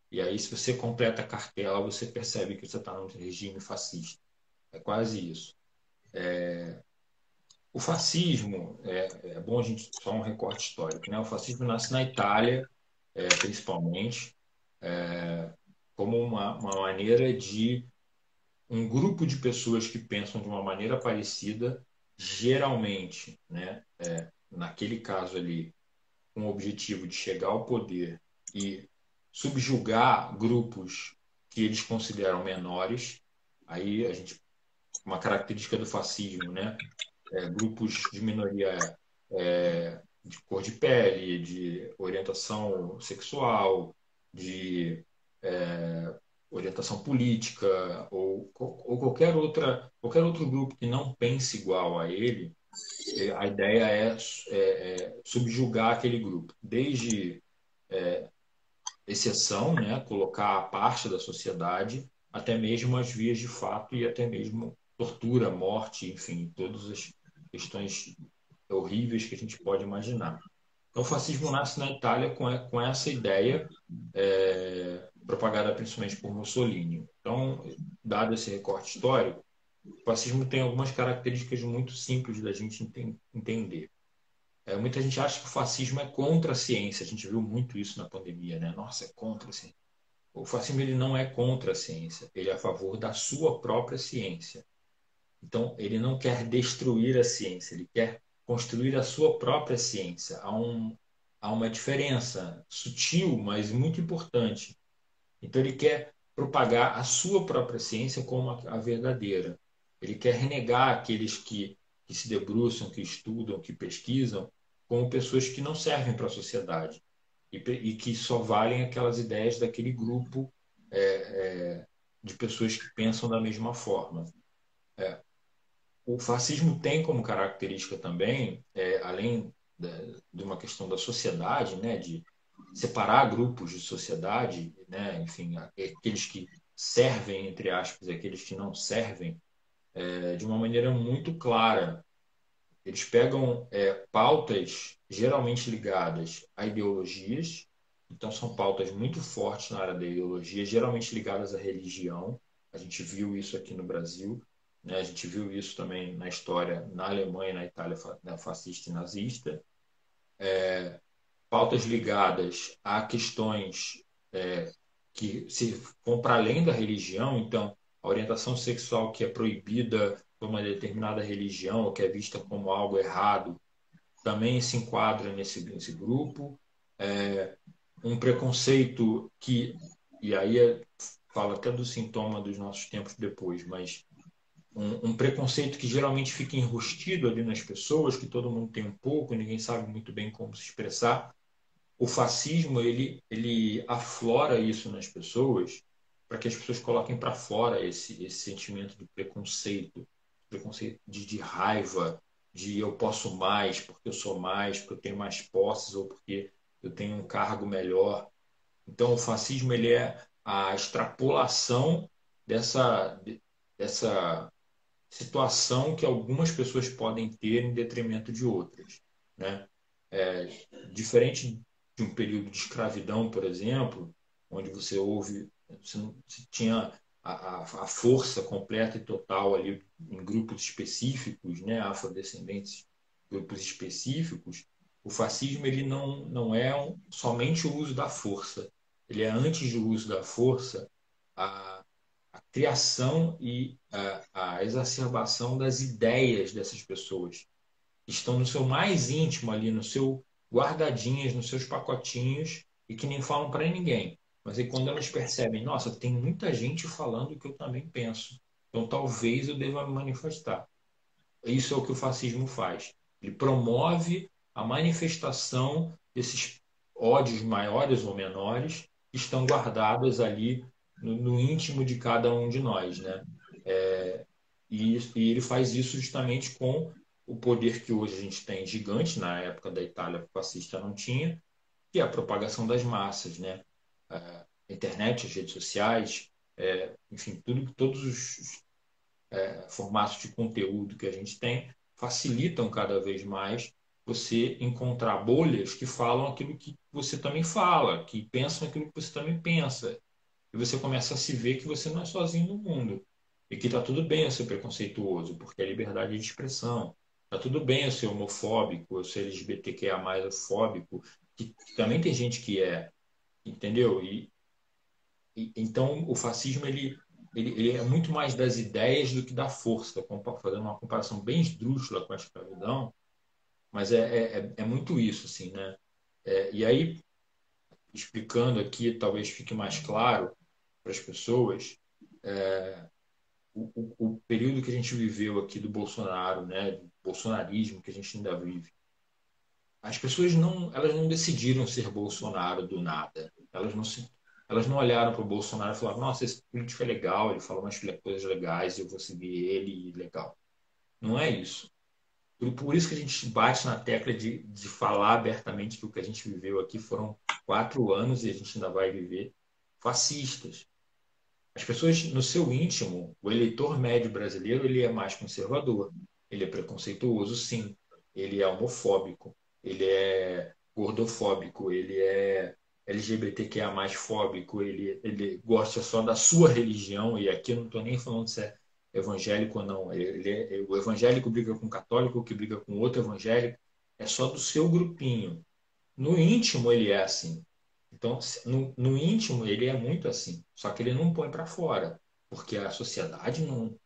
E aí, se você completa a cartela, você percebe que você está num regime fascista. É quase isso. É... O fascismo, é, é, bom a gente só um recorte histórico, né? O fascismo nasce na Itália, é, principalmente, é, como uma, uma maneira de um grupo de pessoas que pensam de uma maneira parecida geralmente, né, é, naquele caso ali, com o objetivo de chegar ao poder e subjugar grupos que eles consideram menores, aí a gente uma característica do fascismo, né, é, grupos de minoria é, de cor de pele, de orientação sexual, de é, orientação política ou, ou qualquer outra qualquer outro grupo que não pense igual a ele é, a ideia é, é, é subjugar aquele grupo. Desde é, exceção né colocar a parte da sociedade até mesmo as vias de fato e até mesmo tortura morte enfim todas as questões horríveis que a gente pode imaginar. Então, o fascismo nasce na Itália com, com essa ideia é, propagada principalmente por Mussolini. Então, dado esse recorte histórico, o fascismo tem algumas características muito simples da gente entender. É, muita gente acha que o fascismo é contra a ciência. A gente viu muito isso na pandemia, né? Nossa, é contra a ciência. O fascismo ele não é contra a ciência, ele é a favor da sua própria ciência. Então, ele não quer destruir a ciência, ele quer construir a sua própria ciência. Há, um, há uma diferença sutil, mas muito importante. Então, ele quer propagar a sua própria ciência como a, verdadeira. Ele quer renegar aqueles que, que se debruçam, que estudam, que pesquisam, como pessoas que não servem para a sociedade e, e, que só valem aquelas ideias daquele grupo é, é, de pessoas que pensam da mesma forma. É, o fascismo tem como característica também, é, além de uma questão da sociedade, né, de separar grupos de sociedade, né, enfim, aqueles que servem, entre aspas, e aqueles que não servem, é, de uma maneira muito clara. Eles pegam é, pautas geralmente ligadas a ideologias, então são pautas muito fortes na área da ideologia, geralmente ligadas à religião. A gente viu isso aqui no Brasil. Né? A gente viu isso também na história na Alemanha na Itália fascista e nazista. É, pautas ligadas a questões é, que se vão para além da religião, então a orientação sexual que é proibida por uma determinada religião ou que é vista como algo errado também se enquadra nesse, nesse grupo. É, um preconceito que, e aí é, fala até do sintoma dos nossos tempos depois, mas um, um, preconceito que geralmente fica enrustido ali nas pessoas, que todo mundo tem um pouco, ninguém sabe muito bem como se expressar. O fascismo ele, ele aflora isso nas pessoas para que as pessoas coloquem para fora esse, esse sentimento de preconceito, preconceito de, de raiva, de eu posso mais porque eu sou mais, porque eu tenho mais posses ou porque eu tenho um cargo melhor. Então, o fascismo ele é a extrapolação dessa, dessa situação que algumas pessoas podem ter em detrimento de outras. Né? É, diferente de um período de escravidão, por exemplo, onde você ouve, você, não, você tinha a, a, força completa e total ali em grupos específicos, né, afrodescendentes, grupos específicos, o fascismo ele não, não é um, somente o uso da força, ele é antes do uso da força a a criação e a exacerbação das ideias dessas pessoas. Estão no seu mais íntimo ali, no seu guardadinhas, nos seus pacotinhos e que nem falam para ninguém. Mas aí quando elas percebem, nossa, tem muita gente falando o que eu também penso, então talvez eu deva me manifestar. Isso é o que o fascismo faz. Ele promove a manifestação desses ódios maiores ou menores que estão guardados ali no, no, íntimo de cada um de nós, né? É, e, e, ele faz isso justamente com o poder que hoje a gente tem gigante, na época da Itália fascista não tinha, que é a propagação das massas, né? A internet, as redes sociais, é, enfim, tudo, todos os é, formatos de conteúdo que a gente tem facilitam cada vez mais você encontrar bolhas que falam aquilo que você também fala, que pensam aquilo que você também pensa, e você começa a se ver que você não é sozinho no mundo e que está tudo bem ser preconceituoso, porque é liberdade de expressão. Está tudo bem eu ser homofóbico, eu ser LGBTQIA fóbico, que, também tem gente que é, entendeu? E, e, então o fascismo ele, ele, ele é muito mais das ideias do que da força, fazendo uma comparação bem esdrúxula com a escravidão, mas é, é, é, é muito isso, assim, né? É, e aí, explicando aqui, talvez fique mais claro, para as pessoas é, o, o, período que a gente viveu aqui do Bolsonaro, né, do bolsonarismo que a gente ainda vive. As pessoas não, elas não decidiram ser Bolsonaro do nada. Elas não se, elas não olharam para o Bolsonaro e falaram: Nossa, esse político é legal, ele fala umas coisas legais, eu vou seguir ele, legal. Não é isso. Por, por isso que a gente bate na tecla de, de falar abertamente que o que a gente viveu aqui foram quatro anos e a gente ainda vai viver fascistas. As pessoas, no seu íntimo, o eleitor médio brasileiro, ele é mais conservador, ele é preconceituoso, sim, ele é homofóbico, ele é gordofóbico, ele é LGBTQIA mais fóbico, ele, ele gosta só da sua religião, e aqui eu não estou nem falando se é evangélico ou não. Ele é, o evangélico briga com o católico, que briga com outro evangélico, é só do seu grupinho. No íntimo ele é assim. Então, no, no íntimo ele é muito assim, só que ele não põe para fora, porque a sociedade não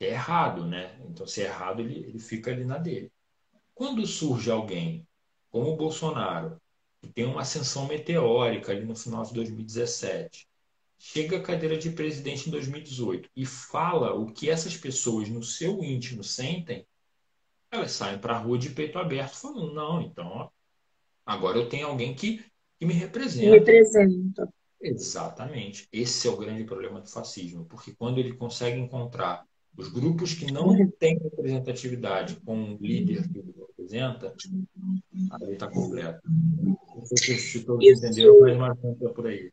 é errado, né? Então, se é errado, ele, ele fica ali na dele. Quando surge alguém como o Bolsonaro, que tem uma ascensão meteórica ali no final de 2017, chega à cadeira de presidente em 2018 e fala o que essas pessoas no seu íntimo sentem, elas saem para a rua de peito aberto falando, não, então agora eu tenho alguém que, que me representa. Me representa. Exatamente. Esse é o grande problema do fascismo, porque quando ele consegue encontrar os grupos que não têm representatividade com um líder que o representa, aí está completo. Não sei se todos Isso... entenderam, mas mais por aí.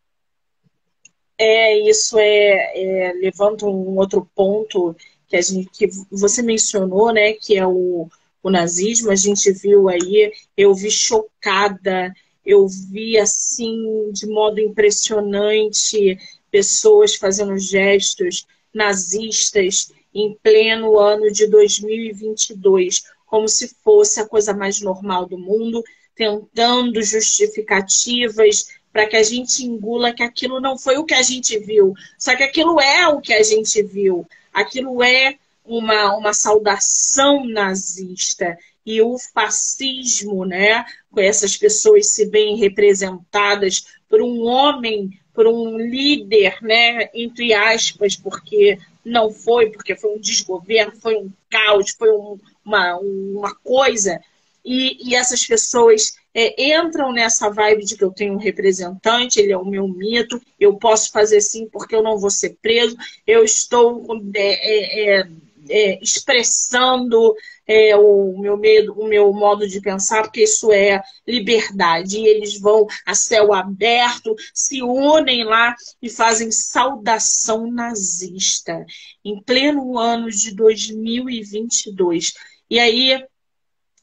É, isso é, é, levanta um outro ponto que a gente que você mencionou, né, que é o, o nazismo. A gente viu aí, eu vi chocada, eu vi assim de modo impressionante pessoas fazendo gestos nazistas em pleno ano de 2022, como se fosse a coisa mais normal do mundo, tentando justificativas para que a gente engula que aquilo não foi o que a gente viu. Só que aquilo é o que a gente viu. Aquilo é uma, uma saudação nazista. E o fascismo, né, essas pessoas se bem representadas por um homem, por um líder, né, entre aspas, porque não foi, porque foi um desgoverno, foi um caos, foi um, uma, uma coisa. E, e essas pessoas é, entram nessa vibe de que eu tenho um representante, ele é o meu mito, eu posso fazer sim porque eu não vou ser preso, eu estou é, é, é expressando é, o meu medo, o meu modo de pensar, porque isso é liberdade. E eles vão a céu aberto, se unem lá e fazem saudação nazista em pleno ano de 2022. E aí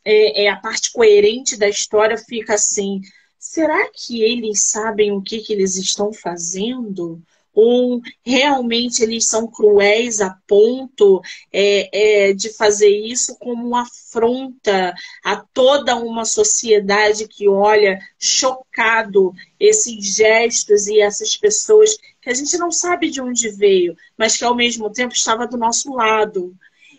é, é, a parte coerente da história fica assim: será que eles sabem o que, que eles estão fazendo? Ou realmente eles são cruéis a ponto é, é, de fazer isso como uma afronta a toda uma sociedade que olha chocado esses gestos e essas pessoas que a gente não sabe de onde veio, mas que ao mesmo tempo estava do nosso lado.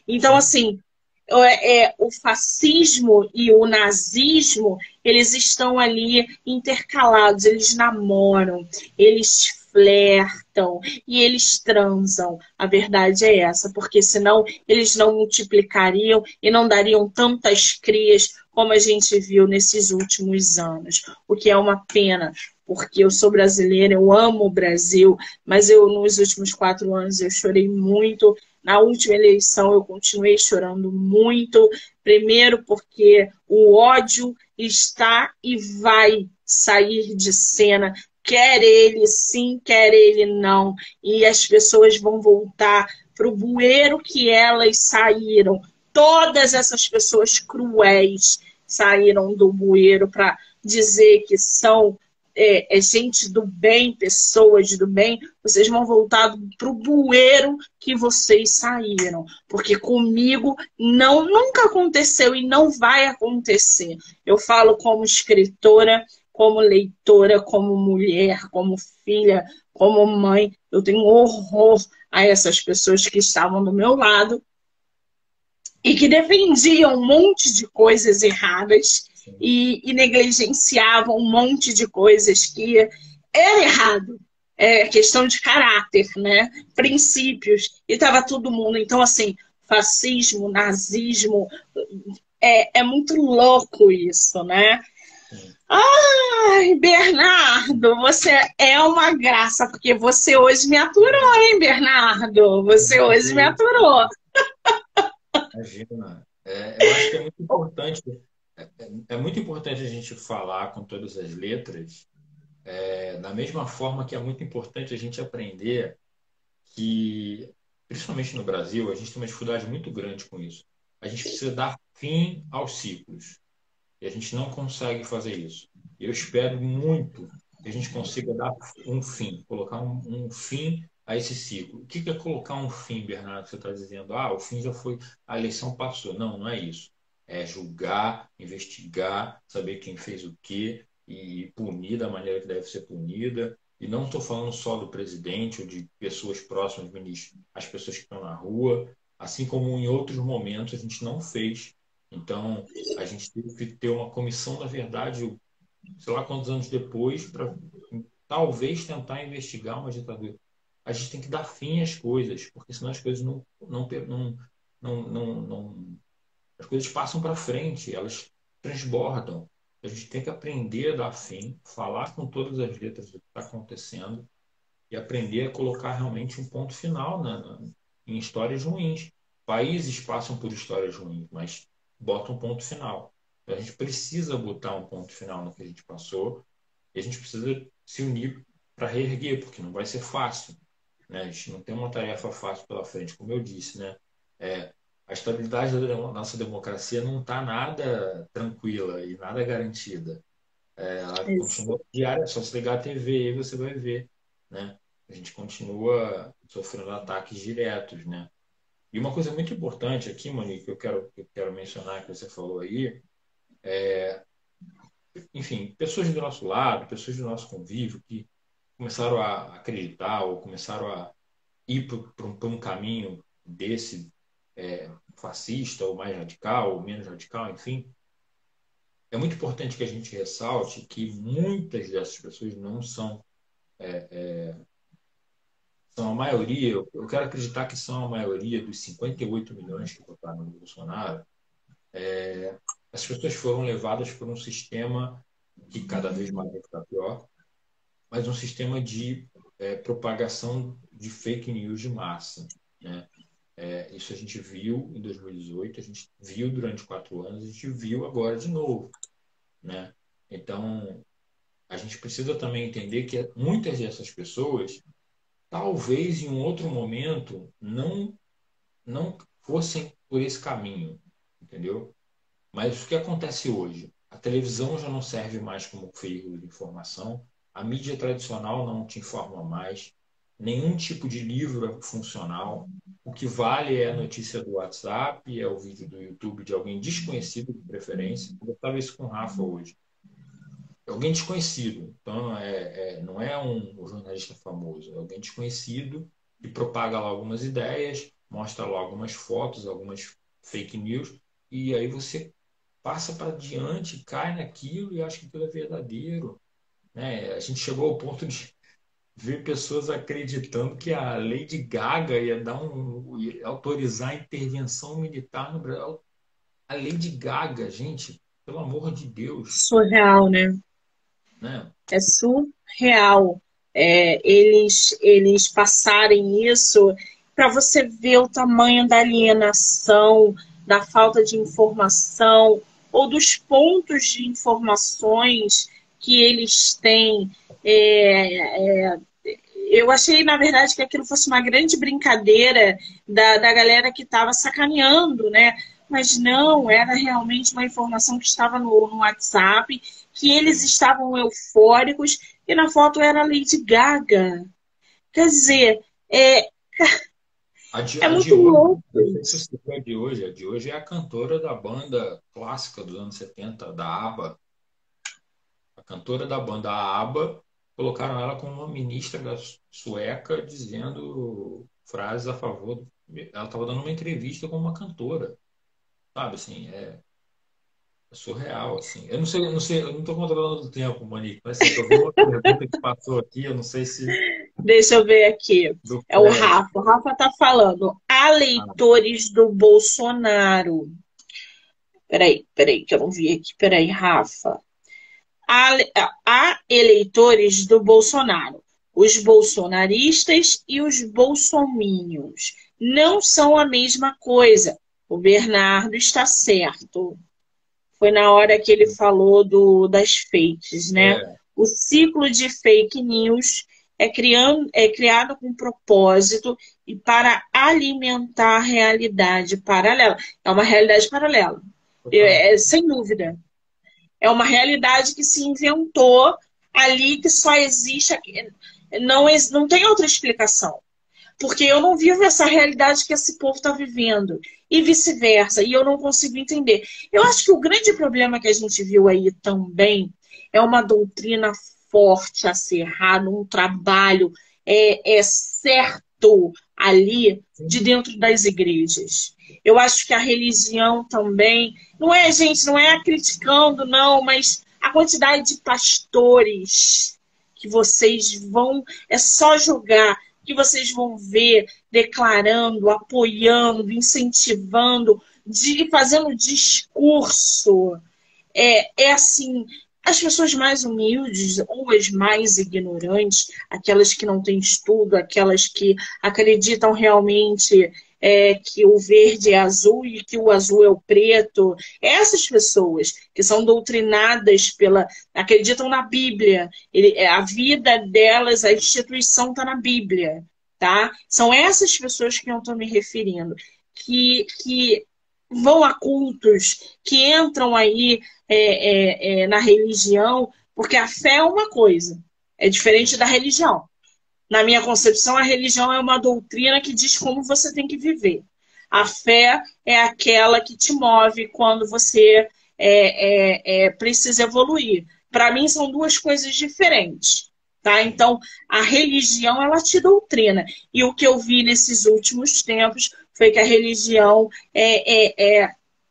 Então, assim, é, é, o fascismo e o nazismo, eles estão ali intercalados, eles namoram, eles flertam e eles transam. A verdade é essa, porque senão eles não multiplicariam e não dariam tantas crias como a gente viu nesses últimos anos, o que é uma pena, porque eu sou brasileira, eu amo o Brasil, mas eu nos últimos quatro anos eu chorei muito na última eleição eu continuei chorando muito, primeiro porque o ódio está e vai sair de cena, quer ele sim, quer ele não, e as pessoas vão voltar para o bueiro que elas saíram. Todas essas pessoas cruéis saíram do bueiro para dizer que são é, é, gente do bem, pessoas do bem, vocês vão voltar para o bueiro que vocês saíram. Porque comigo não nunca aconteceu e não vai acontecer. Eu falo como escritora, como leitora, como mulher, como filha, como mãe. Eu tenho horror a essas pessoas que estavam do meu lado e que defendiam um monte de coisas erradas e, e negligenciavam um monte de coisas que era errado. É questão de caráter, né? Princípios. E estava todo mundo. Então, assim, fascismo, nazismo, é, é muito louco isso, né? Ai, Bernardo, você é uma graça, porque você hoje me aturou, hein, Bernardo? Você hoje me aturou. Imagina. É, eu acho que é muito importante é, é, muito importante a gente falar com todas as letras, é, da mesma forma que é muito importante a gente aprender que, principalmente no Brasil, a gente tem uma dificuldade muito grande com isso. A gente precisa dar fim aos ciclos. E a gente não consegue fazer isso. Eu espero muito que a gente consiga dar um fim, colocar um, um fim a esse ciclo. O que é colocar um fim, Bernardo? Você está dizendo, ah, o fim já foi, a eleição passou. Não, não é isso. É julgar, investigar, saber quem fez o quê e punir da maneira que deve ser punida. E não estou falando só do presidente ou de pessoas próximas ministro, as pessoas que estão na rua, assim como em outros momentos a gente não fez. Então, a gente teve que ter uma comissão da verdade, sei lá quantos anos depois, para talvez tentar investigar uma ditadura. A gente tem que dar fim às coisas, porque senão as coisas não, não, não, não, não, não as coisas passam para frente, elas transbordam. A gente tem que aprender a dar fim, falar com todas as letras do que está acontecendo e aprender a colocar realmente um ponto final na, na, em histórias ruins. Países passam por histórias ruins, mas botam um ponto final. A gente precisa botar um ponto final no que a gente passou e a gente precisa se unir para reerguer, porque não vai ser fácil. Né? A gente não tem uma tarefa fácil pela frente, como eu disse. Né? É, a estabilidade da nossa democracia não está nada tranquila e nada garantida. É, ela Isso. continua diária, só se ligar a TV e você vai ver. Né? A gente continua sofrendo ataques diretos. Né? E uma coisa muito importante aqui, Monique, que eu quero, que eu quero mencionar, que você falou aí, é, enfim, pessoas do nosso lado, pessoas do nosso convívio que começaram a acreditar ou começaram a ir para um, um caminho desse é, fascista, ou mais radical, ou menos radical, enfim, é muito importante que a gente ressalte que muitas dessas pessoas não são. É, é, são a maioria, eu quero acreditar que são a maioria dos 58 milhões que votaram no Bolsonaro. É, as pessoas foram levadas por um sistema que cada vez mais vai ficar pior, mas um sistema de é, propagação de fake news de massa. Né? É, isso a gente viu em 2018, a gente viu durante quatro anos, a gente viu agora de novo. Né? Então, a gente precisa também entender que muitas dessas pessoas, talvez em um outro momento, não, não fossem por esse caminho, entendeu? Mas o que acontece hoje? A televisão já não serve mais como veículo de informação, a mídia tradicional não te informa mais, nenhum tipo de livro é funcional. O que vale é a notícia do WhatsApp, é o vídeo do YouTube de alguém desconhecido, de preferência. Eu estava isso com o Rafa hoje. É alguém desconhecido. Então, é, é, não é um, um, jornalista famoso, é alguém desconhecido que propaga lá algumas ideias, mostra lá algumas fotos, algumas fake news, e aí você passa para diante, cai naquilo e acha que aquilo é verdadeiro. Né? A gente chegou ao ponto de ver pessoas acreditando que a Lady Gaga ia dar um ia autorizar a intervenção militar no Brasil. A Lady Gaga, gente, pelo amor de Deus. Surreal, né? Né? É surreal. É, eles, eles passarem isso para você ver o tamanho da alienação, da falta de informação ou dos pontos de informações que eles têm é, é, eu achei, na verdade, que aquilo fosse uma grande brincadeira da, da galera que estava sacaneando, né? Mas não, era realmente uma informação que estava no, no WhatsApp, que eles estavam eufóricos, e na foto era a Lady Gaga. Quer dizer, é, a de, é a muito louco. A de hoje, a de hoje é a cantora da banda clássica dos anos 70, da ABBA. A cantora da banda ABBA colocaram ela como uma ministra da sueca dizendo frases a favor. Ela estava dando uma entrevista com uma cantora, sabe? Assim, é surreal, assim. Eu não sei, eu não sei, eu não estou controlando o tempo, Monique, mas assim, eu uma pergunta que passou aqui, eu não sei se. Deixa eu ver aqui. Do é o Rafa. O Rafa está falando. Há leitores do Bolsonaro. Peraí, peraí, que eu não vi aqui. Peraí, Rafa há eleitores do Bolsonaro, os bolsonaristas e os bolsomínios. Não são a mesma coisa. O Bernardo está certo. Foi na hora que ele falou do, das fakes, né? É. O ciclo de fake news é, criando, é criado com propósito e para alimentar a realidade paralela. É uma realidade paralela, é, sem dúvida. É uma realidade que se inventou ali, que só existe. Não, não tem outra explicação. Porque eu não vivo essa realidade que esse povo está vivendo. E vice-versa. E eu não consigo entender. Eu acho que o grande problema que a gente viu aí também é uma doutrina forte, acerrada, um trabalho é, é certo ali de dentro das igrejas. Eu acho que a religião também, não é, gente, não é criticando, não, mas a quantidade de pastores que vocês vão, é só jogar, que vocês vão ver declarando, apoiando, incentivando, de, fazendo discurso. É, é assim, as pessoas mais humildes ou as mais ignorantes, aquelas que não têm estudo, aquelas que acreditam realmente é, que o verde é azul e que o azul é o preto, essas pessoas que são doutrinadas pela. acreditam na Bíblia, ele, a vida delas, a instituição está na Bíblia. Tá? São essas pessoas que eu estou me referindo, que, que vão a cultos, que entram aí é, é, é, na religião, porque a fé é uma coisa, é diferente da religião. Na minha concepção, a religião é uma doutrina que diz como você tem que viver. A fé é aquela que te move quando você é, é, é precisa evoluir. Para mim, são duas coisas diferentes. Tá? Então, a religião, ela te doutrina. E o que eu vi nesses últimos tempos foi que a religião é, é, é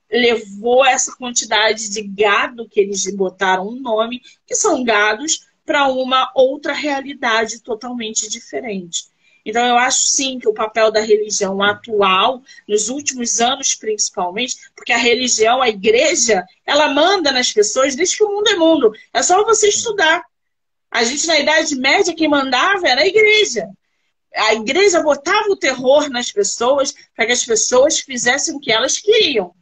levou essa quantidade de gado que eles botaram um nome, que são gados, para uma outra realidade totalmente diferente. Então, eu acho sim que o papel da religião atual, nos últimos anos principalmente, porque a religião, a igreja, ela manda nas pessoas desde que o mundo é mundo. É só você estudar. A gente, na Idade Média, quem mandava era a igreja. A igreja botava o terror nas pessoas para que as pessoas fizessem o que elas queriam.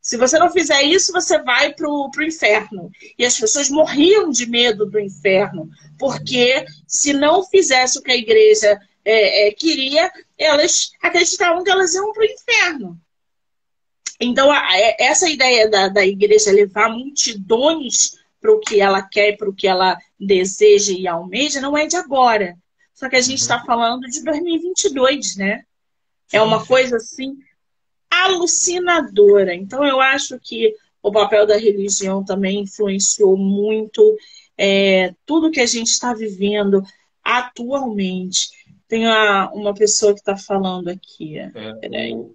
Se você não fizer isso, você vai para o inferno. E as pessoas morriam de medo do inferno, porque se não fizesse o que a igreja é, é, queria, elas acreditavam que elas iam para o inferno. Então, a, é, essa ideia da, da igreja levar multidões para o que ela quer, para o que ela deseja e almeja, não é de agora. Só que a gente está uhum. falando de 2022, né? É uma coisa assim alucinadora. Então, eu acho que o papel da religião também influenciou muito é, tudo que a gente está vivendo atualmente. Tem uma, uma pessoa que está falando aqui. É, o,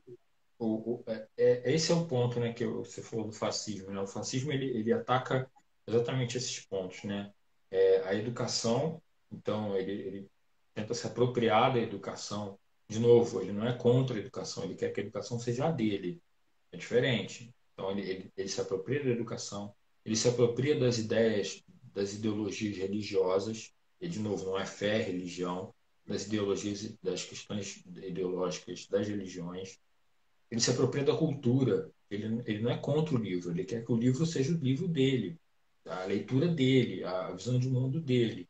o, o, é, é, esse é o ponto né, que você falou do fascismo. Né? O fascismo ele, ele ataca exatamente esses pontos. Né? É, a educação, então, ele, ele tenta se apropriar da educação de novo, ele não é contra a educação, ele quer que a educação seja a dele. É diferente. Então, ele, ele, ele se apropria da educação, ele se apropria das ideias, das ideologias religiosas, e, de novo, não é fé, é religião, das ideologias, das questões ideológicas das religiões. Ele se apropria da cultura. Ele, ele não é contra o livro, ele quer que o livro seja o livro dele, a leitura dele, a visão de mundo dele.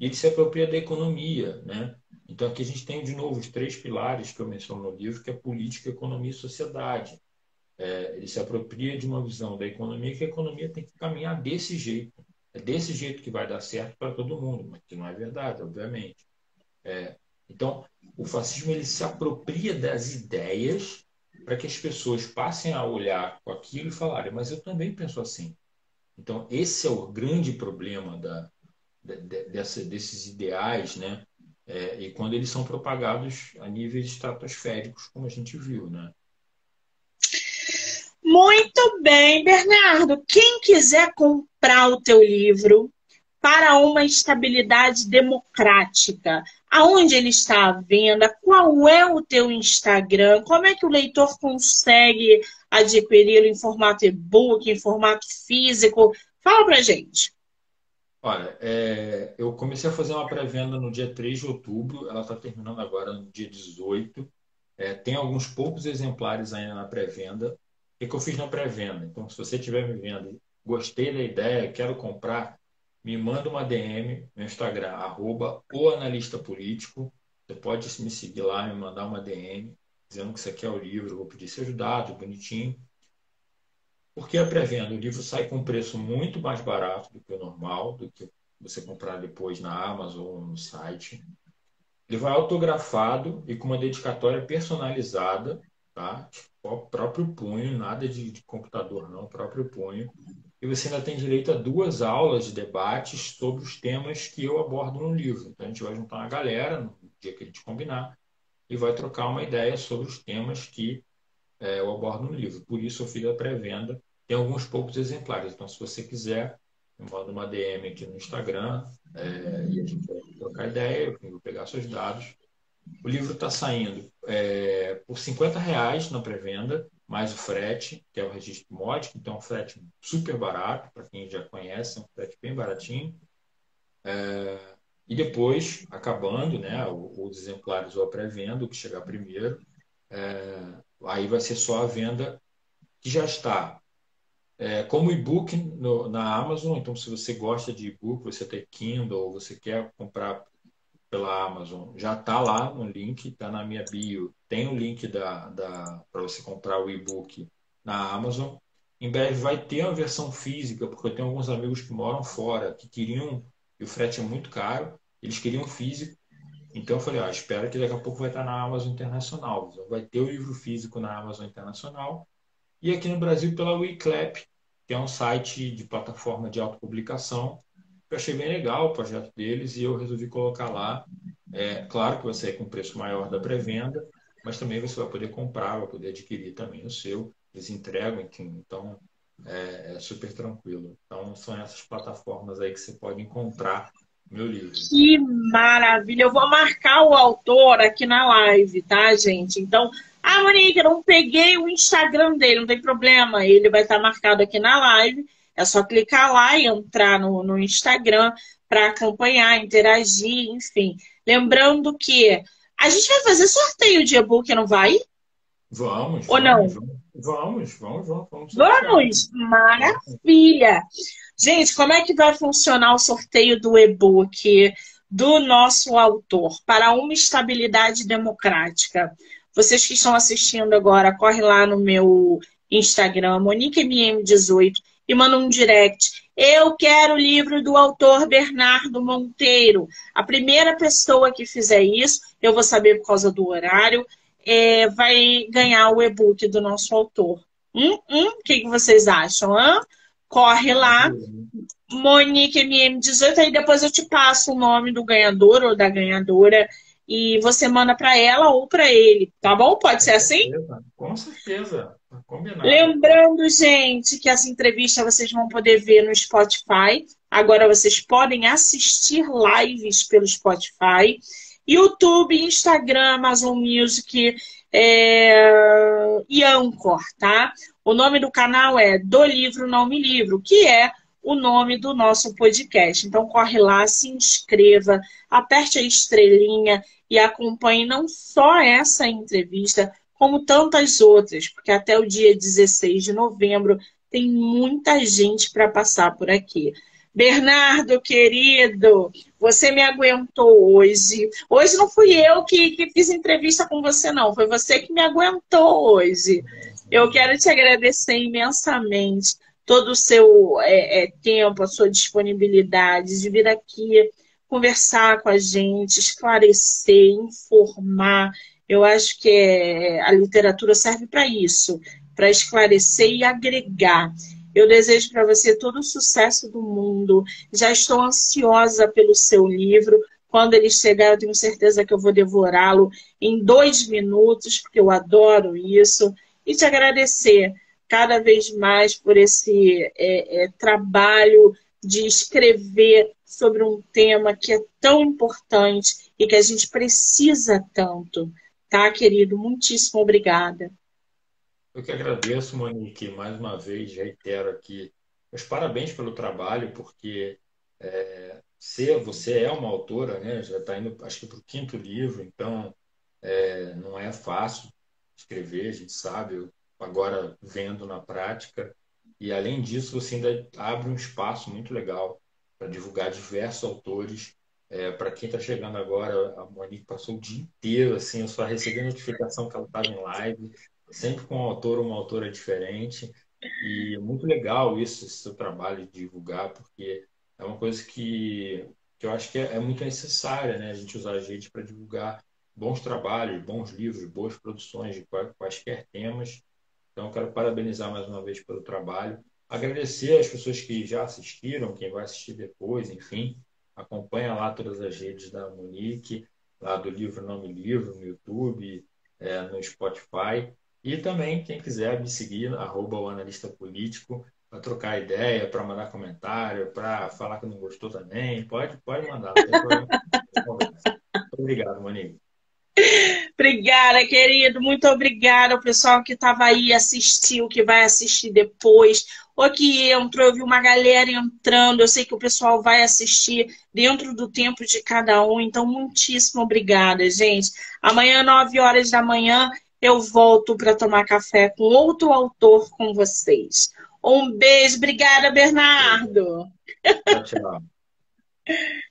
Ele se apropria da economia, né? Então, aqui a gente tem, de novo, os três pilares que eu menciono no livro, que é política, economia e sociedade. É, ele se apropria de uma visão da economia que a economia tem que caminhar desse jeito. É desse jeito que vai dar certo para todo mundo, mas que não é verdade, obviamente. É, então, o fascismo ele se apropria das ideias para que as pessoas passem a olhar com aquilo e falarem, mas eu também penso assim. Então, esse é o grande problema da, de, de, dessa, desses ideais, né? é, e quando eles são propagados a níveis estratosféricos, como a gente viu, né? Muito bem, Bernardo. Quem quiser comprar o teu livro para uma estabilidade democrática, aonde ele está à venda? Qual é o teu Instagram? Como é que o leitor consegue adquiri-lo em formato e-book, em formato físico? Fala pra gente. Olha, é, eu comecei a fazer uma pré-venda no dia 3 de outubro, ela está terminando agora no dia 18. É, tem alguns poucos exemplares ainda na pré-venda. O que, eu fiz na pré-venda? Então, se você estiver me vendo, gostei da ideia, quero comprar, me manda uma DM no Instagram, arroba o analista político. Você pode me seguir lá, me mandar uma DM, dizendo que você quer o livro, vou pedir seus dados, bonitinho. Por que a pré-venda? O livro sai com um preço muito mais barato do que o normal, do que você comprar depois na Amazon ou no site. Ele vai autografado e com uma dedicatória personalizada, tá? O próprio punho, nada de, de computador não, próprio punho. E você ainda tem direito a duas aulas de debates sobre os temas que eu abordo no livro. Então a gente vai juntar uma galera no dia que a gente combinar e vai trocar uma ideia sobre os temas que é, eu abordo no livro. Por isso eu fiz a pré-venda. Tem alguns poucos exemplares. Então, se você quiser, eu mando uma DM aqui no Instagram é, e a gente vai trocar ideia, eu vou pegar seus dados. O livro está saindo é, por 50 reais na pré-venda, mais o frete, que é o registro módico, então é um frete super barato, para quem já conhece, é um frete bem baratinho. É, e depois, acabando, né, os exemplares ou a pré-venda, o que chegar primeiro, é, aí vai ser só a venda que já está é, como e-book na Amazon. Então, se você gosta de e-book, você tem Kindle, você quer comprar pela Amazon, já está lá no link, está na minha bio. Tem o link da, da para você comprar o e-book na Amazon. Em breve vai ter uma versão física, porque eu tenho alguns amigos que moram fora, que queriam, e o frete é muito caro, eles queriam físico. Então eu falei, ó, espero que daqui a pouco vai estar na Amazon Internacional. Vai ter o livro físico na Amazon Internacional e aqui no Brasil pela WeClap, que é um site de plataforma de autopublicação. Eu achei bem legal o projeto deles e eu resolvi colocar lá. É, claro que vai sair com preço maior da pré-venda, mas também você vai poder comprar, vai poder adquirir também o seu. Eles entregam, enfim, então é, é super tranquilo. Então são essas plataformas aí que você pode encontrar meu livro. Que maravilha! Eu vou marcar o autor aqui na live, tá, gente? Então, ah, Monique, eu não peguei o Instagram dele, não tem problema. Ele vai estar marcado aqui na live. É só clicar lá e entrar no, no Instagram para acompanhar, interagir, enfim. Lembrando que a gente vai fazer sorteio de e-book, não vai? Vamos. Ou não? Vamos, vamos, vamos. Vamos, vamos. maravilha. Gente, como é que vai funcionar o sorteio do e-book do nosso autor para uma estabilidade democrática? Vocês que estão assistindo agora, corre lá no meu Instagram, MoniqueMM18, e manda um direct. Eu quero o livro do autor Bernardo Monteiro. A primeira pessoa que fizer isso, eu vou saber por causa do horário, é, vai ganhar o e-book do nosso autor. Hum, hum, o que, que vocês acham? Hã? Corre lá, Monique MM18, aí depois eu te passo o nome do ganhador ou da ganhadora e você manda para ela ou para ele, tá bom? Pode ser assim? Com certeza. Combinado. Lembrando, gente, que essa entrevista vocês vão poder ver no Spotify. Agora vocês podem assistir lives pelo Spotify. YouTube, Instagram, Amazon Music é... e Anchor, tá? O nome do canal é Do Livro Não Me Livro, que é o nome do nosso podcast. Então corre lá, se inscreva, aperte a estrelinha e acompanhe não só essa entrevista, como tantas outras, porque até o dia 16 de novembro tem muita gente para passar por aqui. Bernardo, querido, você me aguentou hoje. Hoje não fui eu que, que fiz entrevista com você, não. Foi você que me aguentou hoje. Eu quero te agradecer imensamente todo o seu é, é, tempo, a sua disponibilidade de vir aqui conversar com a gente, esclarecer, informar. Eu acho que é, a literatura serve para isso, para esclarecer e agregar. Eu desejo para você todo o sucesso do mundo. Já estou ansiosa pelo seu livro. Quando ele chegar, eu tenho certeza que eu vou devorá-lo em dois minutos, porque eu adoro isso. E te agradecer cada vez mais por esse é, é, trabalho de escrever sobre um tema que é tão importante e que a gente precisa tanto. Tá, querido? Muitíssimo obrigada. Eu que agradeço, Monique, mais uma vez, reitero aqui os parabéns pelo trabalho, porque é, ser, você é uma autora, né? já está indo, acho que, para o quinto livro, então é, não é fácil escrever, a gente sabe, agora vendo na prática. E além disso, você ainda abre um espaço muito legal para divulgar diversos autores. É, para quem está chegando agora, a Monique passou o dia inteiro, assim, eu só recebi notificação que ela estava em live, sempre com um autor ou uma autora diferente. E é muito legal isso, esse seu trabalho de divulgar, porque é uma coisa que, que eu acho que é, é muito necessária, né? A gente usar a gente para divulgar bons trabalhos, bons livros, boas produções de quaisquer temas. Então, quero parabenizar mais uma vez pelo trabalho. Agradecer às pessoas que já assistiram, quem vai assistir depois, enfim. Acompanha lá todas as redes da Monique, lá do Livro Nome Livro, no YouTube, é, no Spotify. E também, quem quiser me seguir, arroba o analista político, para trocar ideia, para mandar comentário, para falar que não gostou também, pode, pode mandar. Obrigado, Monique. Obrigada, querido. Muito obrigada ao pessoal que estava aí, assistiu, que vai assistir depois, ou que entrou, eu vi uma galera entrando. Eu sei que o pessoal vai assistir dentro do tempo de cada um. Então, muitíssimo obrigada, gente. Amanhã, 9 horas da manhã, eu volto para tomar café com outro autor com vocês. Um beijo. Obrigada, Bernardo. Tchau, tchau.